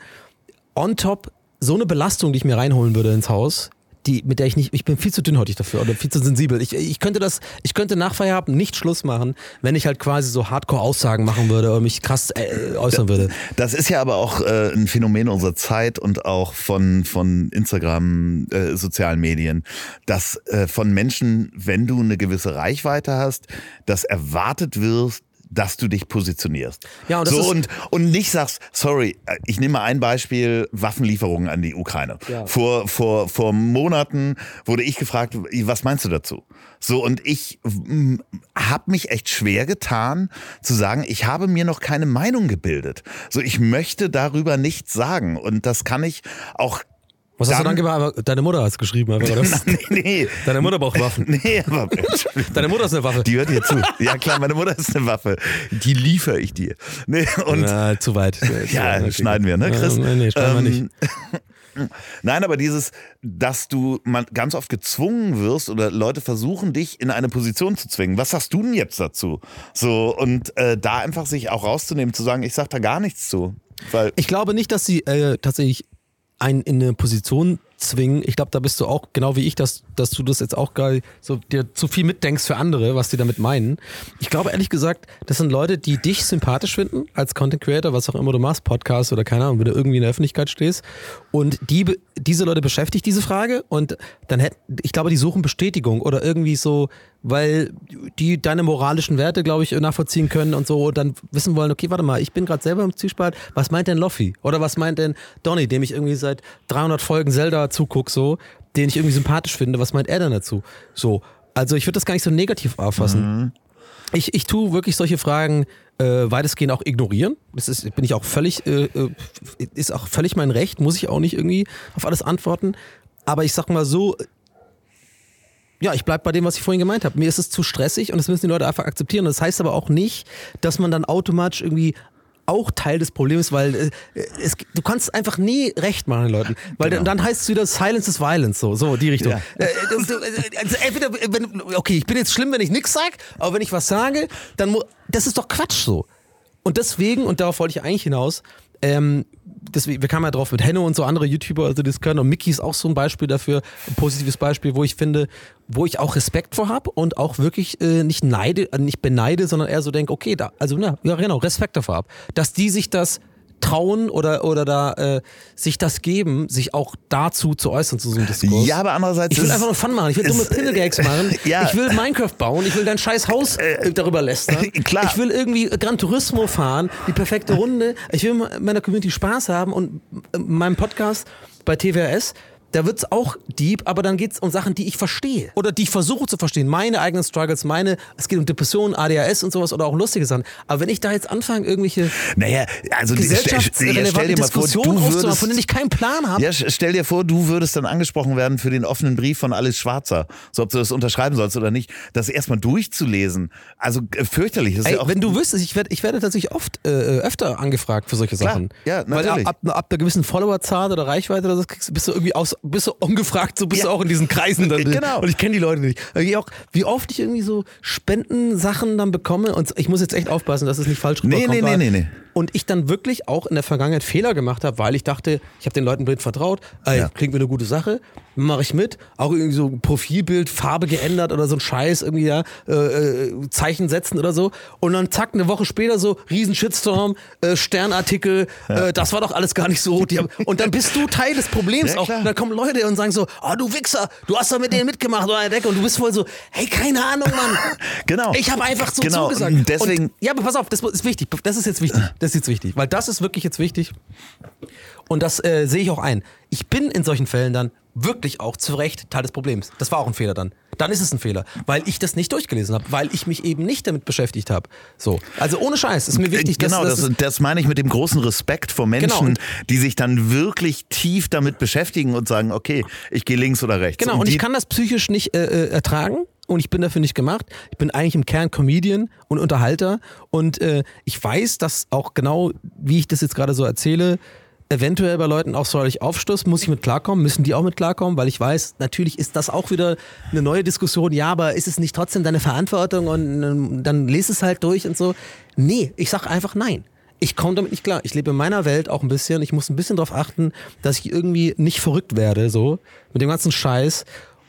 on top so eine Belastung, die ich mir reinholen würde ins Haus, die, mit der ich nicht, ich bin viel zu dünnhäutig dafür oder viel zu sensibel. Ich, ich könnte das, ich könnte nach Feierabend nicht Schluss machen, wenn ich halt quasi so Hardcore-Aussagen machen würde oder mich krass äh, äußern würde. Das ist ja aber auch äh, ein Phänomen unserer Zeit und auch von, von Instagram, äh, sozialen Medien, dass äh, von Menschen, wenn du eine gewisse Reichweite hast, dass erwartet wirst, dass du dich positionierst. Ja, und das so und, und nicht sagst, sorry, äh, ich nehme mal ein Beispiel, Waffenlieferungen an die Ukraine. Ja. Vor, vor, vor Monaten wurde ich gefragt, was meinst du dazu? So, und ich habe mich echt schwer getan zu sagen, ich habe mir noch keine Meinung gebildet. So, ich möchte darüber nichts sagen. Und das kann ich auch. Was hast du Dann- dann gemacht? Deine Mutter hat es geschrieben, einfach, oder? [laughs] Nee, nee. Deine Mutter braucht Waffen. [laughs] Nee, aber. [laughs] Deine Mutter ist eine Waffe. Die hört dir zu. Ja, klar, meine Mutter ist eine Waffe. Die liefere ich dir. Nee, und Na, zu weit. Ja, schneiden wir, ne, Chris? Ja, nee, nee, schneiden wir Ähm, nicht. Nein, aber dieses, dass du man ganz oft gezwungen wirst oder Leute versuchen, dich in eine Position zu zwingen. Was sagst du denn jetzt dazu? So, und äh, da einfach sich auch rauszunehmen, zu sagen, ich sag da gar nichts zu. Weil, Ich glaube nicht, dass sie äh, tatsächlich einen in eine Position zwingen. Ich glaube, da bist du auch genau wie ich, dass, dass du das jetzt auch geil so dir zu viel mitdenkst für andere, was die damit meinen. Ich glaube ehrlich gesagt, das sind Leute, die dich sympathisch finden als Content Creator, was auch immer du machst, Podcast oder keine Ahnung, wenn du irgendwie in der Öffentlichkeit stehst. Und die, diese Leute beschäftigt diese Frage und dann hätten, ich glaube, die suchen Bestätigung oder irgendwie so, weil die deine moralischen Werte, glaube ich, nachvollziehen können und so dann wissen wollen, okay, warte mal, ich bin gerade selber im Zwiespalt, was meint denn Loffi? Oder was meint denn Donny, dem ich irgendwie seit 300 Folgen Zelda zuguck, so, den ich irgendwie sympathisch finde, was meint er denn dazu? So, also ich würde das gar nicht so negativ auffassen. Ich, ich tue wirklich solche Fragen äh, weitestgehend auch ignorieren. Das ist, bin ich auch völlig, äh, äh, ist auch völlig mein Recht, muss ich auch nicht irgendwie auf alles antworten. Aber ich sag mal so, ja, ich bleib bei dem, was ich vorhin gemeint habe. Mir ist es zu stressig und das müssen die Leute einfach akzeptieren. Das heißt aber auch nicht, dass man dann automatisch irgendwie auch Teil des Problems, weil äh, es, du kannst einfach nie recht machen den Leuten, weil dann, dann heißt es wieder Silence is Violence, so, so die Richtung. Genau. Ja. Äh, äh, also entweder, wenn, okay, ich bin jetzt schlimm, wenn ich nichts sag, aber wenn ich was sage, dann mu- das ist doch Quatsch so. Und deswegen, und darauf wollte ich eigentlich hinaus, ähm, deswegen, wir kamen ja drauf mit Henno und so andere YouTuber, also das können. Und Mickey ist auch so ein Beispiel dafür, ein positives Beispiel, wo ich finde, wo ich auch Respekt vor habe und auch wirklich äh, nicht neide, äh, nicht beneide, sondern eher so denke, okay, da, also na, ja genau, Respekt davor habe, dass die sich das trauen oder, oder da äh, sich das geben, sich auch dazu zu äußern zu so einem Diskurs. ja, aber andererseits. Ich will einfach nur Fun machen. Ich will dumme Pinne-Gags [laughs] machen. Ja. Ich will Minecraft bauen. Ich will dein scheiß Haus äh, darüber lästern. [laughs] klar. Ich will irgendwie Gran Turismo fahren. Die perfekte Runde. Ich will meiner Community Spaß haben und äh, meinem Podcast bei TWRS. Da wird's auch deep, aber dann geht's um Sachen, die ich verstehe. Oder die ich versuche zu verstehen. Meine eigenen Struggles, meine, es geht um Depressionen, ADHS und sowas oder auch lustige Sachen. Aber wenn ich da jetzt anfange, irgendwelche Naja, also stell, stell gesellschaftsrelevanten mal vor, Diskussionen aufzumachen, würdest, von denen ich keinen Plan habe. Ja, stell dir vor, du würdest dann angesprochen werden für den offenen Brief von Alice Schwarzer. So, ob du das unterschreiben sollst oder nicht. Das erstmal durchzulesen. Also äh, fürchterlich. Ey, ja auch, wenn du wüsstest, ich werde ich werde tatsächlich oft äh, öfter angefragt für solche Klar, Sachen. ja, Weil natürlich. ab, ab, ab einer gewissen Followerzahl oder Reichweite oder so bist du irgendwie aus, bist du ungefragt, so bist Ja. du auch in diesen Kreisen dann. [laughs] Genau. Und ich kenne die Leute nicht. Wie, auch, wie oft ich irgendwie so Spendensachen dann bekomme und ich muss jetzt echt aufpassen, dass es nicht falsch Nee, rüberkommt. nee, weil- nee, nee, nee. Und ich dann wirklich auch in der Vergangenheit Fehler gemacht habe, weil ich dachte, ich habe den Leuten blind vertraut, ey, Ja. klingt mir eine gute Sache. Mache ich mit. Auch irgendwie so Profilbild, Farbe geändert oder so ein Scheiß, irgendwie ja, äh, äh, Zeichen setzen oder so. Und dann zack, eine Woche später so, riesen Shitstorm, äh, Sternartikel, äh, das war doch alles gar nicht so. Haben, und dann bist du Teil des Problems Ja, auch. Und dann kommen Leute und sagen so, oh du Wichser, du hast doch mit denen mitgemacht oder Decke. Und du bist voll so, hey, keine Ahnung, Mann. [laughs] Genau. Ich habe einfach so Genau, zugesagt. deswegen- Und, ja, aber pass auf, das ist wichtig. Das ist jetzt wichtig. Das ist jetzt wichtig. Weil das ist wirklich jetzt wichtig. Und das äh, sehe ich auch ein. Ich bin in solchen Fällen dann wirklich auch zu Recht Teil des Problems. Das war auch ein Fehler dann. Dann ist es ein Fehler, weil ich das nicht durchgelesen habe, weil ich mich eben nicht damit beschäftigt habe. So, also ohne Scheiß ist mir wichtig, genau, dass, das, dass das, meine ich mit dem großen Respekt vor Menschen, Genau, und- die sich dann wirklich tief damit beschäftigen und sagen, okay, ich gehe links oder rechts. Genau, und die, ich kann das psychisch nicht äh, äh, ertragen und ich bin dafür nicht gemacht. Ich bin eigentlich im Kern Comedian und Unterhalter und äh, ich weiß, dass auch genau, wie ich das jetzt gerade so erzähle, eventuell bei Leuten auch soll ich aufstoßen, muss ich mit klarkommen, müssen die auch mit klarkommen, weil ich weiß, natürlich ist das auch wieder eine neue Diskussion, ja, aber ist es nicht trotzdem deine Verantwortung und ähm, dann lese es halt durch und so. Nee, ich sag einfach nein. Ich komme damit nicht klar. Ich lebe in meiner Welt auch ein bisschen. Ich muss ein bisschen darauf achten, dass ich irgendwie nicht verrückt werde, so mit dem ganzen Scheiß.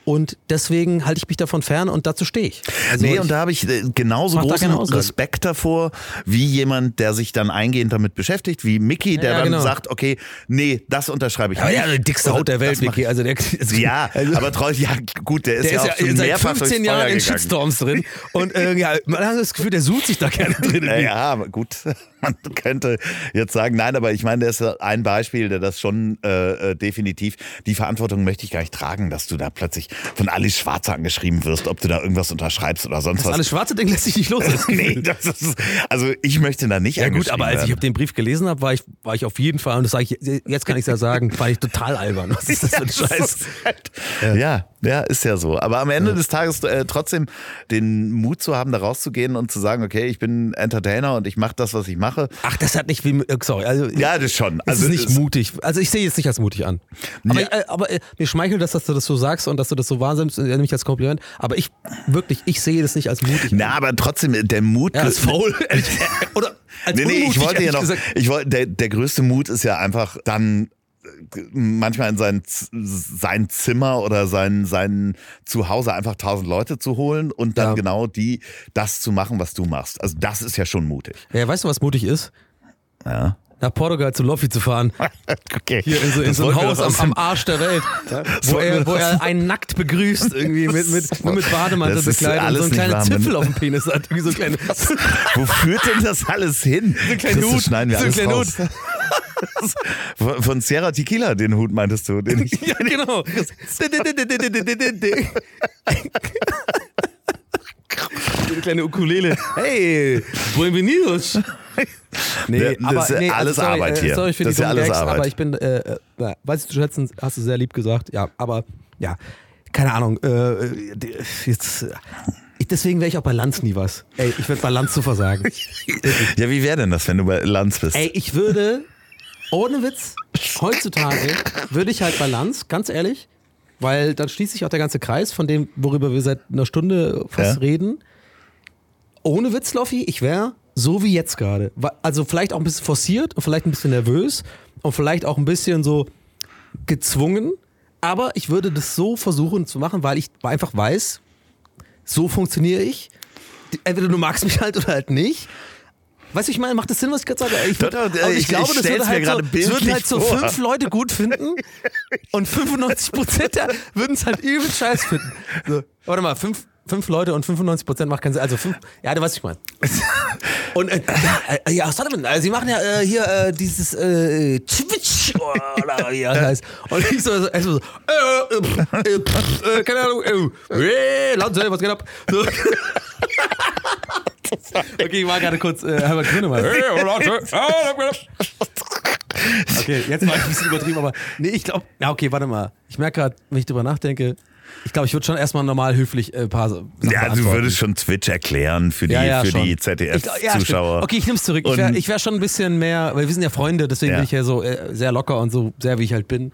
Und deswegen halte ich mich davon fern und dazu stehe ich. Also nee, ich, und da habe ich äh, genauso da großen Aussagen. Respekt davor, wie jemand, der sich dann eingehend damit beschäftigt, wie Mickey, der Ja, dann genau. sagt, okay, nee, das unterschreibe ich aber nicht. der die dickste Oder Haut der Welt, Vicky. Also der, also, Ja, also, aber treu, ja gut, der ist der ja ist auch ja schon seit mehrfach 15 durchs Jahren in. Shitstorms drin. Und äh, ja, man hat das Gefühl, der sucht sich da gerne drin. Ja, ja, gut, [laughs] man könnte jetzt sagen, nein, aber ich meine, der ist ja ein Beispiel, der das schon äh, äh, definitiv, die Verantwortung möchte ich gar nicht tragen, dass du da plötzlich von Alice Schwarzer angeschrieben wirst, ob du da irgendwas unterschreibst oder sonst Das was. alles schwarze Ding lässt sich nicht los. [laughs] nee, das ist, also ich möchte da nicht Ja gut, aber als ich hab den Brief gelesen habe, war ich, war ich auf jeden Fall, und das sage ich, jetzt kann ich ja sagen, war ich total albern. Was ist das für ein [laughs] Ja, Scheiß? halt- Ja, ja, ist ja so. Aber am Ende des Tages äh, trotzdem den Mut zu haben, da rauszugehen und zu sagen, okay, ich bin Entertainer und ich mache das, was ich mache. Ach, das hat nicht wie, äh, sorry, also Ja, das schon. Es Also ist nicht es- mutig. Also ich sehe es nicht als mutig an. Aber, Ja. äh, aber äh, mir schmeichelt das, dass du das so sagst und dass du das so wahrnimmst, äh, nämlich als Kompliment. Aber ich wirklich, ich sehe das nicht als mutig Na, aber trotzdem, der Mut. Ja, als faul. [laughs] Oder als Nee, nee, ich wollte ja noch, gesagt. ich wollte, der, der größte Mut ist ja einfach dann äh, manchmal in sein, sein Zimmer oder sein, sein Zuhause einfach tausend Leute zu holen und dann Ja. genau die, das zu machen, was du machst. Also das ist ja schon mutig. Ja, weißt du, was mutig ist? Ja. Nach Portugal zu Loffi zu fahren. [laughs] Okay. Hier in so, in so ein Haus am, am Arsch der Welt. [laughs] wo, er, wo er einen nackt begrüßt, irgendwie mit, mit, nur mit Bademantel bekleidet und so einen kleinen Zipfel auf dem Penis hat. Irgendwie so ein kleine, so Wo führt denn das alles hin? ein kleiner Christus, Hut. schneiden wir so alles kleiner raus. Hut. [laughs] Von- Von Sierra Tequila, den Hut meintest du? Den ich, Ja, genau. Eine kleine Ukulele. Hey, bienvenidos. Nee, Das ist alles sorry, Arbeit äh, hier. Sorry für Das die ist ja alles Gags, Arbeit. aber ich bin, äh, äh, ja, weiß ich zu schätzen, hast du sehr lieb gesagt. Ja, aber ja, keine Ahnung. Äh, jetzt, ich, deswegen wäre ich auch bei Lanz nie was. Ey, ich würde bei Lanz zu versagen. [laughs] ja, wie wäre denn das, wenn du bei Lanz bist? Ey, ich würde, ohne Witz, heutzutage würde ich halt bei Lanz, ganz ehrlich, weil dann schließt sich auch der ganze Kreis von dem, worüber wir seit einer Stunde fast Ja. reden. Ohne Witz, Loffi, ich wäre so wie jetzt gerade. Also vielleicht auch ein bisschen forciert und vielleicht ein bisschen nervös und vielleicht auch ein bisschen so gezwungen. Aber ich würde das so versuchen zu machen, weil ich einfach weiß, so funktioniere ich. Entweder du magst mich halt oder halt nicht. Weißt du, ich meine, macht das Sinn, was ich gerade sage? Ich, würd, aber ich- ich glaube, ich das würde halt, so, gerade das würden halt so fünf Leute gut finden [laughs] und 95 Prozent würden es halt übel scheiß finden. So, warte mal, fünf, fünf Leute und 95 Prozent macht keinen Sinn. Also fünf, ja, du weißt, was ich meine. [laughs] Und äh, ja, äh, ja, Sullivan, äh, sie machen ja äh, hier äh, dieses äh, Twitch [laughs] oder wie das heißt. Und ich so, so, erst so äh, äh, äh, pff, äh, keine Ahnung, äh, äh, Lanze, was geht ab? So. [laughs] Okay, ich war gerade kurz äh, Herbert Grönemeyer. Äh? Okay, jetzt war ich ein bisschen übertrieben, aber nee, ich glaube, ja, okay, warte mal. Ich merke gerade, wenn ich drüber nachdenke, ich glaube, ich würde schon erstmal normal höflich äh, ein paar Sachen ja, du würdest schon Twitch erklären für die, Ja, ja, für schon. die ja, ZDF-Zuschauer. stimmt. okay, ich nehme es zurück. Ich wäre Und- wär schon ein bisschen mehr, weil wir sind ja Freunde, deswegen Ja. bin ich ja so äh, sehr locker und so sehr, wie ich halt bin. und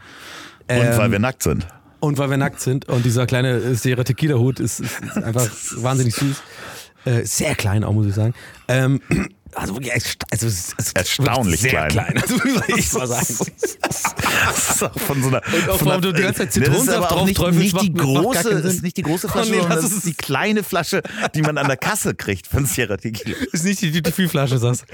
Ähm, weil wir nackt sind. und weil wir nackt sind und dieser kleine äh, Sierra Tequila-Hut ist, ist, ist einfach [laughs] wahnsinnig süß. Äh, sehr klein auch, muss ich sagen. Ähm, Also wirklich, ersta- also, es ist- es ist Erstaunlich sehr klein. klein. Also muss ich mal sagen. Das ist auch von so einer. Und auch von warum du die ganze Zeit Nee, das ist Zitronensaft drauf nicht, nicht die macht- gar große, ist nicht die große Oh Flasche, nee, sondern das das ist die kleine Flasche, die man an der Kasse kriegt von Sierra Tequila. [laughs] ist nicht die Duty-Free-Flasche, sagst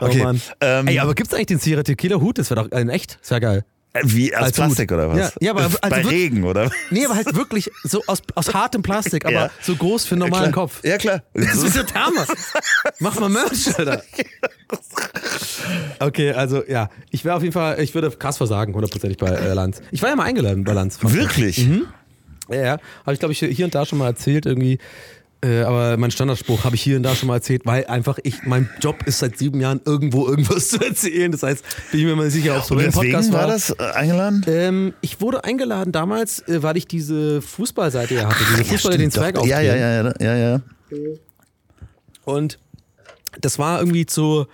Oh Okay, Mann. ähm, Ey, aber gibt's eigentlich den Sierra Tequila Hut? Das wäre doch in echt. Das wäre geil. Äh, Wie als Als Plastik oder was? Ja, ja, aber also bei wirklich- Regen oder? Nee, aber halt wirklich so aus, aus hartem Plastik, [laughs] aber Ja. so groß für einen normalen klar. Kopf. Ja klar. Das ist ja Hammer. [laughs] Mach mal Merch, Alter. Okay, also ja, ich wäre auf jeden Fall, ich würde krass versagen, hundertprozentig bei äh, Lanz. Ich war ja mal eingeladen bei Lanz. Wirklich? Ja, ja. Habe ich, glaube ich, hier und da schon mal erzählt irgendwie. Äh, aber mein Standardspruch habe ich hier und da schon mal erzählt, weil einfach ich, mein Job ist seit sieben Jahren irgendwo irgendwas [laughs] zu erzählen. Das heißt, bin ich mir mal sicher, ob so ein Podcast war das äh, eingeladen? Ähm, ich wurde eingeladen damals, äh, weil ich diese Fußballseite ja hatte, diese Fußballer den Zweig ja, ja, ja, ja, ja, ja. Und das war irgendwie zu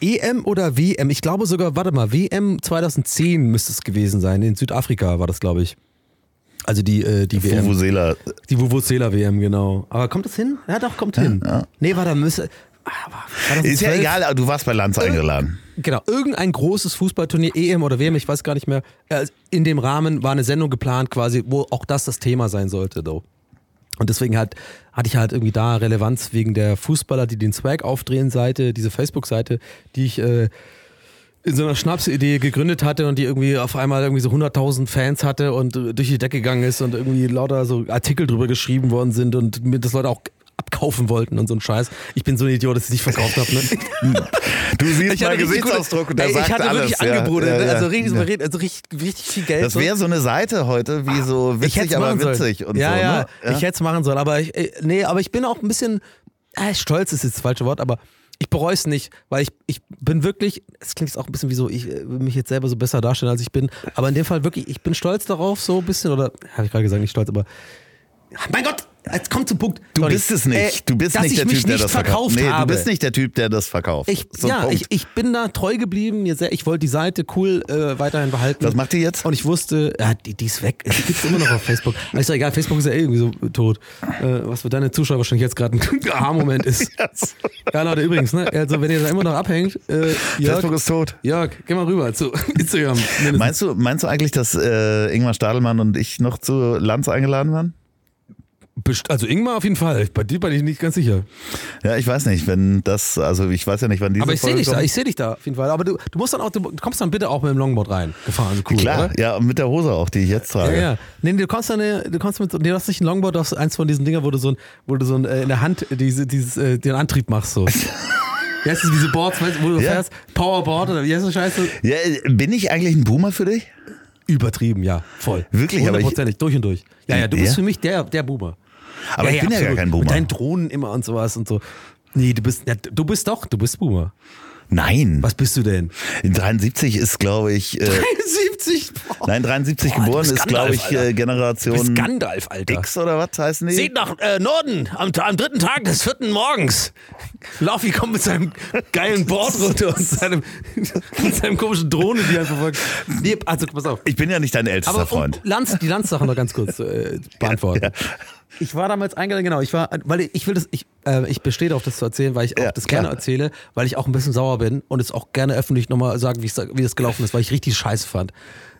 EM oder WM. Ich glaube sogar, warte mal, WM 2010 müsste es gewesen sein. In Südafrika war das, glaube ich. Also die, äh, die WM. Vuvuzela. Die Vuvuzela WM, genau. Aber kommt das hin? Ja, doch, kommt hin. Nee, war da müsste. Ah, war 2012? Ist ja egal, aber du warst bei Lanz eingeladen. Genau, irgendein großes Fußballturnier, EM oder WM, ich weiß gar nicht mehr. Äh, In dem Rahmen war eine Sendung geplant, quasi, wo auch das das Thema sein sollte. Though. Und deswegen halt, hatte ich halt irgendwie da Relevanz wegen der Fußballer, die den Swag aufdrehen Seite, diese Facebook-Seite, die ich äh, in so einer Schnapsidee gegründet hatte und die irgendwie auf einmal irgendwie so 100.000 Fans hatte und äh, durch die Decke gegangen ist und irgendwie lauter so Artikel drüber geschrieben worden sind und mir das Leute auch abkaufen wollten und so ein Scheiß. Ich bin so ein Idiot, dass ich es nicht verkauft habe. Ne? [laughs] Du siehst Ich meinen Gesichtsausdruck gute, und der ey, sagt ich hatte alles. wirklich ja, Angebote, ja, ne? ja. also, richtig, Ja. also richtig, richtig viel Geld. Das so. wäre so eine Seite heute, wie so Ich hätt's witzig, aber machen sollen. witzig und ja, so. ja, ne? ich hätte es machen sollen, aber ich, äh, nee, aber ich bin auch ein bisschen, äh, stolz ist jetzt das falsche Wort, aber ich bereue es nicht, weil ich, ich bin wirklich, es klingt auch ein bisschen wie so, ich äh, will mich jetzt selber so besser darstellen, als ich bin, aber in dem Fall wirklich, ich bin stolz darauf, so ein bisschen, oder habe ich gerade gesagt, nicht stolz, aber mein Gott, jetzt kommt zum Punkt. Du Donny. bist es nicht. Äh, du bist nicht ich der Typ, der das verkauft verkauft. Nee, habe. du bist nicht der Typ, der das verkauft. Ich, So ja, ich, ich bin da treu geblieben. Ich wollte die Seite cool äh, weiterhin behalten. Was macht die jetzt? Und ich wusste, ja, die, die ist weg. Die gibt es immer noch auf Facebook. Aber ist doch egal, Facebook ist ja eh irgendwie so tot. Äh, was für deine Zuschauer wahrscheinlich jetzt gerade ein [laughs] Aha-Moment ist. [laughs] Ja, Leute, übrigens, ne? Also, wenn ihr da immer noch abhängt, äh, Jörg, Facebook ist tot. Jörg, geh mal rüber zu [laughs] Instagram. mindestens. Meinst du, meinst du eigentlich, dass äh, Ingmar Stadelmann und ich noch zu Lanz eingeladen waren? Also, Ingmar auf jeden Fall. Bei dir bin ich nicht ganz sicher. Ja, ich weiß nicht, wenn das, also ich weiß ja nicht, wann diese Aber ich sehe dich da, kommt. ich sehe dich da auf jeden Fall. Aber du, du musst dann auch, du kommst dann bitte auch mit dem Longboard rein. Gefahren, also cool, Klar, oder? ja, und mit der Hose auch, die ich jetzt trage. Ja, ja. Nee, du kommst, eine, du kommst mit, nee, du hast nicht ein Longboard, du hast eins von diesen Dingern, wo du so, ein, wo du so ein, äh, in der Hand diese, dieses, äh, den Antrieb machst. So. [laughs] Wie heißt das, diese Boards, wo du Ja. fährst? Powerboard oder wie heißt das Scheiße? Ja, bin ich eigentlich ein Boomer für dich? Übertrieben, ja, voll. Wirklich, Hundertprozentig, durch und durch. Ja, ja, du bist Ja? für mich der, der Boomer. Aber ich bin ja gar kein Boomer. Mit deinen Drohnen immer und sowas und so. Nee, du bist, ja, du bist doch, du bist Boomer. Nein. Was bist du denn? In 73 ist, glaube ich, äh, 70. Boah. nein, 73 Boah, geboren ist, glaube ich, Alter. äh, Du bist Generation Gandalf, Alter. X oder was heißen die? Seht nach äh, Norden am, am dritten Tag des vierten Morgens. Laufi kommt mit seinem geilen Board runter und seinem, [laughs] mit seinem komischen Drohne, die er verfolgt. Nee, also pass auf. Ich bin ja nicht dein ältester Aber Freund. um Lanz, die Lanz-Sache noch ganz kurz äh, [laughs] beantworten. Ich war damals eingeladen, genau. Ich war, weil ich will das, ich, äh, ich bestehe darauf, das zu erzählen, weil ich auch Ja, das gerne klar. erzähle, weil ich auch ein bisschen sauer bin und es auch gerne öffentlich nochmal sagen, wie es- wie das gelaufen ist, weil ich richtig scheiße fand,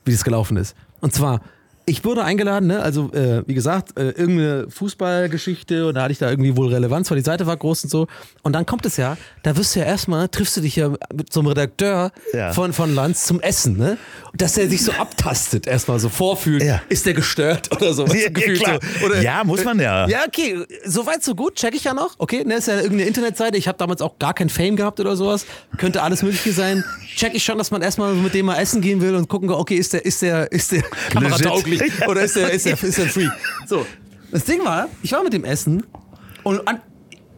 wie das gelaufen ist. Und zwar, ich wurde eingeladen, ne? also äh, wie gesagt, äh, irgendeine Fußballgeschichte und da hatte ich da irgendwie wohl Relevanz, weil die Seite war groß und so. Und dann kommt es ja, da wirst du ja erstmal, triffst du dich ja mit so einem Redakteur Ja. von, von Lanz zum Essen, ne? Dass er sich so abtastet, erstmal so vorfühlt, Ja. ist der gestört oder so. Ja, klar. So. Oder, Ja, muss man ja. Ja, okay, soweit so gut, check ich ja noch. Okay, ne, ist ja irgendeine Internetseite. Ich habe damals auch gar kein Fame gehabt oder sowas. Könnte alles Mögliche sein. Check ich schon, dass man erstmal mit dem mal essen gehen will und gucken, okay, ist der, ist der, ist der kameratauglich Legit. oder ist der, ist der, ist ein Freak? So. Das Ding war, ich war mit dem Essen und an,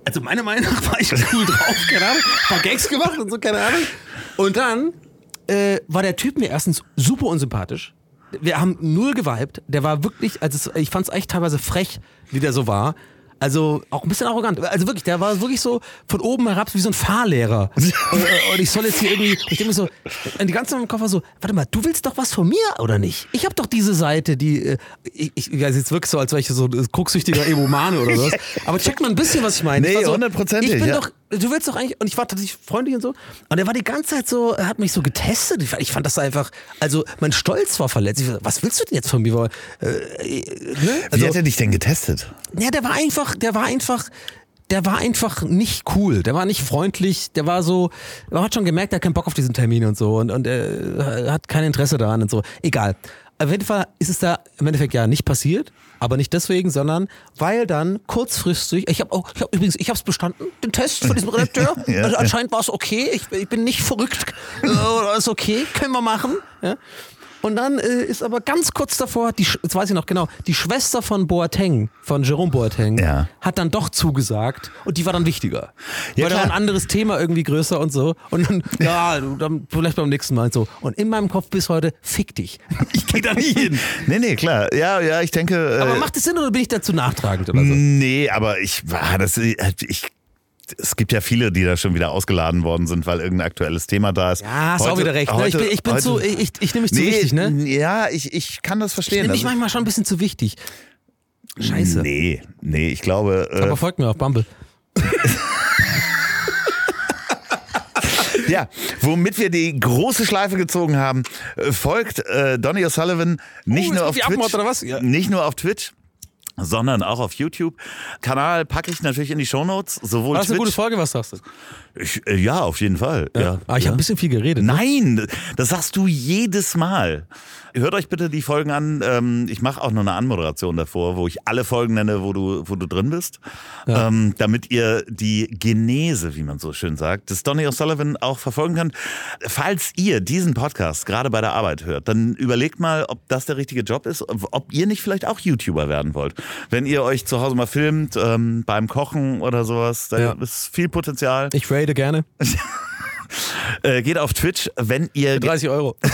also meiner Meinung nach war ich cool drauf, keine Ahnung, paar Gags gemacht und so, keine Ahnung. Und dann äh, war der Typ mir erstens super unsympathisch. Wir haben null geweibt. Der war wirklich, also ich fand es echt teilweise frech, wie der so war. Also auch ein bisschen arrogant. Also wirklich, der war wirklich so von oben herab wie so ein Fahrlehrer. [laughs] und, und ich soll jetzt hier irgendwie, ich denke mir so, und die ganze Zeit im Kopf war so, warte mal, du willst doch was von mir oder nicht? Ich habe doch diese Seite, die, äh, ich, ich, ich weiß jetzt wirklich so, als wäre ich so ein krucksüchtiger Emomane oder was. [laughs] Aber check mal ein bisschen, was ich meine. Ich Nee, war so, hundertprozentig, Ich bin ja. doch du willst doch eigentlich, und ich war tatsächlich freundlich und so, und er war die ganze Zeit so, er hat mich so getestet. Ich fand, ich fand das einfach, also mein Stolz war verletzt. Ich, was willst du denn jetzt von mir? Äh, äh, ne? Wie Also, hat er dich denn getestet? ja, der war einfach, der war einfach, der war einfach nicht cool. Der war nicht freundlich. Der war so, man hat schon gemerkt, er hat keinen Bock auf diesen Termin und so und, und er hat kein Interesse daran und so. Egal. Auf jeden Fall ist es da im Endeffekt ja nicht passiert, aber nicht deswegen, sondern weil dann kurzfristig, ich habe auch, ich hab, übrigens, ich habe es bestanden, den Test von diesem Redakteur. [laughs] Ja, also anscheinend war es okay. Ich, ich bin nicht verrückt. [laughs] Äh, ist okay, können wir machen. Ja. Und dann äh, ist aber ganz kurz davor, die, jetzt weiß ich noch genau, die Schwester von Boateng, von Jerome Boateng, Ja. hat dann doch zugesagt und die war dann wichtiger. Ja, weil da war ein klar. anderes Thema irgendwie größer und so. Und dann, [laughs] ja, dann vielleicht beim nächsten Mal und so. Und in meinem Kopf bis heute, fick dich. [laughs] Ich gehe da nie hin. Nee, nee, klar. Ja, ja, ich denke. Aber äh, macht es Sinn oder bin ich dazu nachtragend oder so? Nee, aber ich war das. Ich, es gibt ja viele, die da schon wieder ausgeladen worden sind, weil irgendein aktuelles Thema da ist. Ja, hast auch Heute- wieder recht. Ne? Heute, ich bin, ich bin heute, zu, ich, ich, ich nehme mich zu nee, wichtig, ne? Ja, ich, ich kann das Ich verstehen. nehme mich Also- manchmal schon ein bisschen zu wichtig. Scheiße. Nee, nee, ich glaube. Äh, Aber folgt mir auf Bumble. [laughs] Ja, womit wir die große Schleife gezogen haben, äh, folgt äh, Donny O'Sullivan nicht, jetzt nur auf Twitch, oder was? Ja. nicht nur auf Twitch, sondern auch auf YouTube. Kanal packe ich natürlich in die Shownotes, sowohl War das eine gute Twitch. Folge, was sagst du? Ich, äh, ja, auf jeden Fall. Ja. Aber ich ja. habe ein bisschen viel geredet. ne? Nein, das sagst du jedes Mal. Hört euch bitte die Folgen an. Ähm, ich mache auch noch eine Anmoderation davor, wo ich alle Folgen nenne, wo du, wo du drin bist, ähm, damit ihr die Genese, wie man so schön sagt, des Donny O'Sullivan auch verfolgen könnt. Falls ihr diesen Podcast gerade bei der Arbeit hört, dann überlegt mal, ob das der richtige Job ist, ob ihr nicht vielleicht auch YouTuber werden wollt. Wenn ihr euch zu Hause mal filmt, ähm, beim Kochen oder sowas, da Ja. ist viel Potenzial. Ich rate gerne. [laughs] Äh, geht auf Twitch, wenn ihr 30 Euro. [laughs]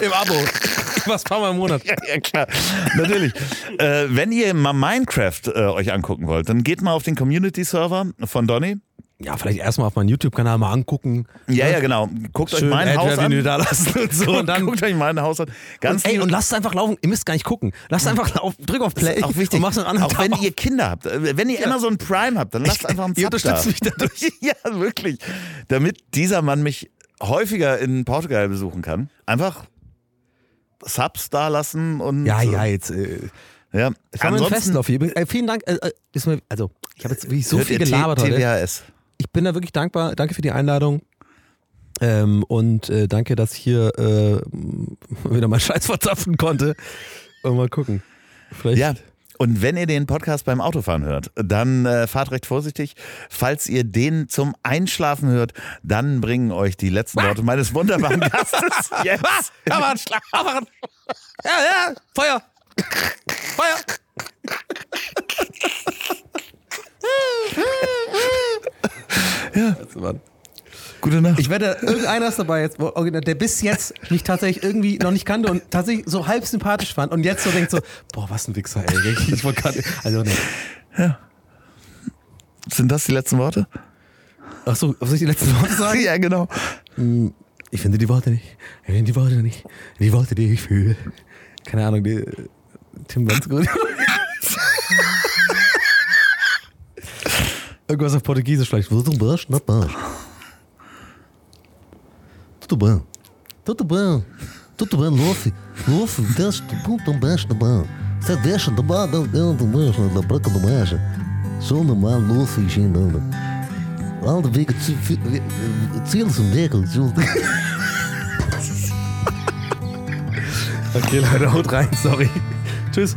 Im Abo. Ich mach's paar Mal im Monat. Ja, ja klar, natürlich. äh, wenn ihr mal Minecraft äh, euch angucken wollt, dann geht mal auf den Community-Server von Donny. Ja, vielleicht erstmal auf meinen YouTube-Kanal mal angucken. Ja, ja, genau. Guckt euch Schön mein Haus Ad-Revenue an. da lassen und [laughs] so. Und dann Guckt euch mein Haus an. Ganz und, ey, und lasst einfach laufen. Ihr müsst gar nicht gucken. Lasst einfach laufen. Drück auf Play. auch wichtig. Und machst einen anderen auch wenn Tab ihr Kinder habt. Äh, Wenn ihr Amazon Prime habt, dann lasst einfach einen [laughs] ihr Sub da. unterstützt mich dadurch. [laughs] ja, wirklich. Damit dieser Mann mich häufiger in Portugal besuchen kann. Einfach Subs da lassen und Ja, ja, jetzt. Äh, ja. kann man Festlauf hier. Äh, vielen Dank. Äh, äh, also, ich habe jetzt wirklich so viel T- gelabert heute. TWHS. Ich bin da wirklich dankbar. Danke für die Einladung. Ähm, und äh, danke, dass ich hier äh, [laughs] wieder mal Scheiß verzapfen konnte. Und mal gucken. Vielleicht. Ja. Und wenn ihr den Podcast beim Autofahren hört, dann äh, fahrt recht vorsichtig. Falls ihr den zum Einschlafen hört, dann bringen euch die letzten Worte meines wunderbaren [laughs] Gastes [laughs] jetzt. Aber aber Ja, ja, Feuer! Feuer! Ja. Mann. Gute Nacht. Ich wette, irgendeiner ist dabei jetzt, der bis jetzt mich tatsächlich irgendwie noch nicht kannte und tatsächlich so halb sympathisch fand und jetzt so denkt so, boah, was ein Wichser, ey. Ich wollte gerade, also nee. Sind das die letzten Worte? Ach so, was soll ich die letzten Worte sagen? [laughs] Ja, genau. Ich finde die Worte nicht. Ich finde die Worte nicht. Die Worte, die ich fühle. Keine Ahnung, die, Tim Wenzgrund. Irgendwas auf Portugiesisch vielleicht. Tudo bem, não bem. Tudo bem. Tudo bem. Tudo bem, Luffy. Luffy, deixa tudo bem, está bem. Você deixa do bar do mancha, da branca do mancha. Sou no mar, Luffy, ginando. Aldo Ziel zum Weg, Okay, Leute, haut rein, sorry. Tschüss.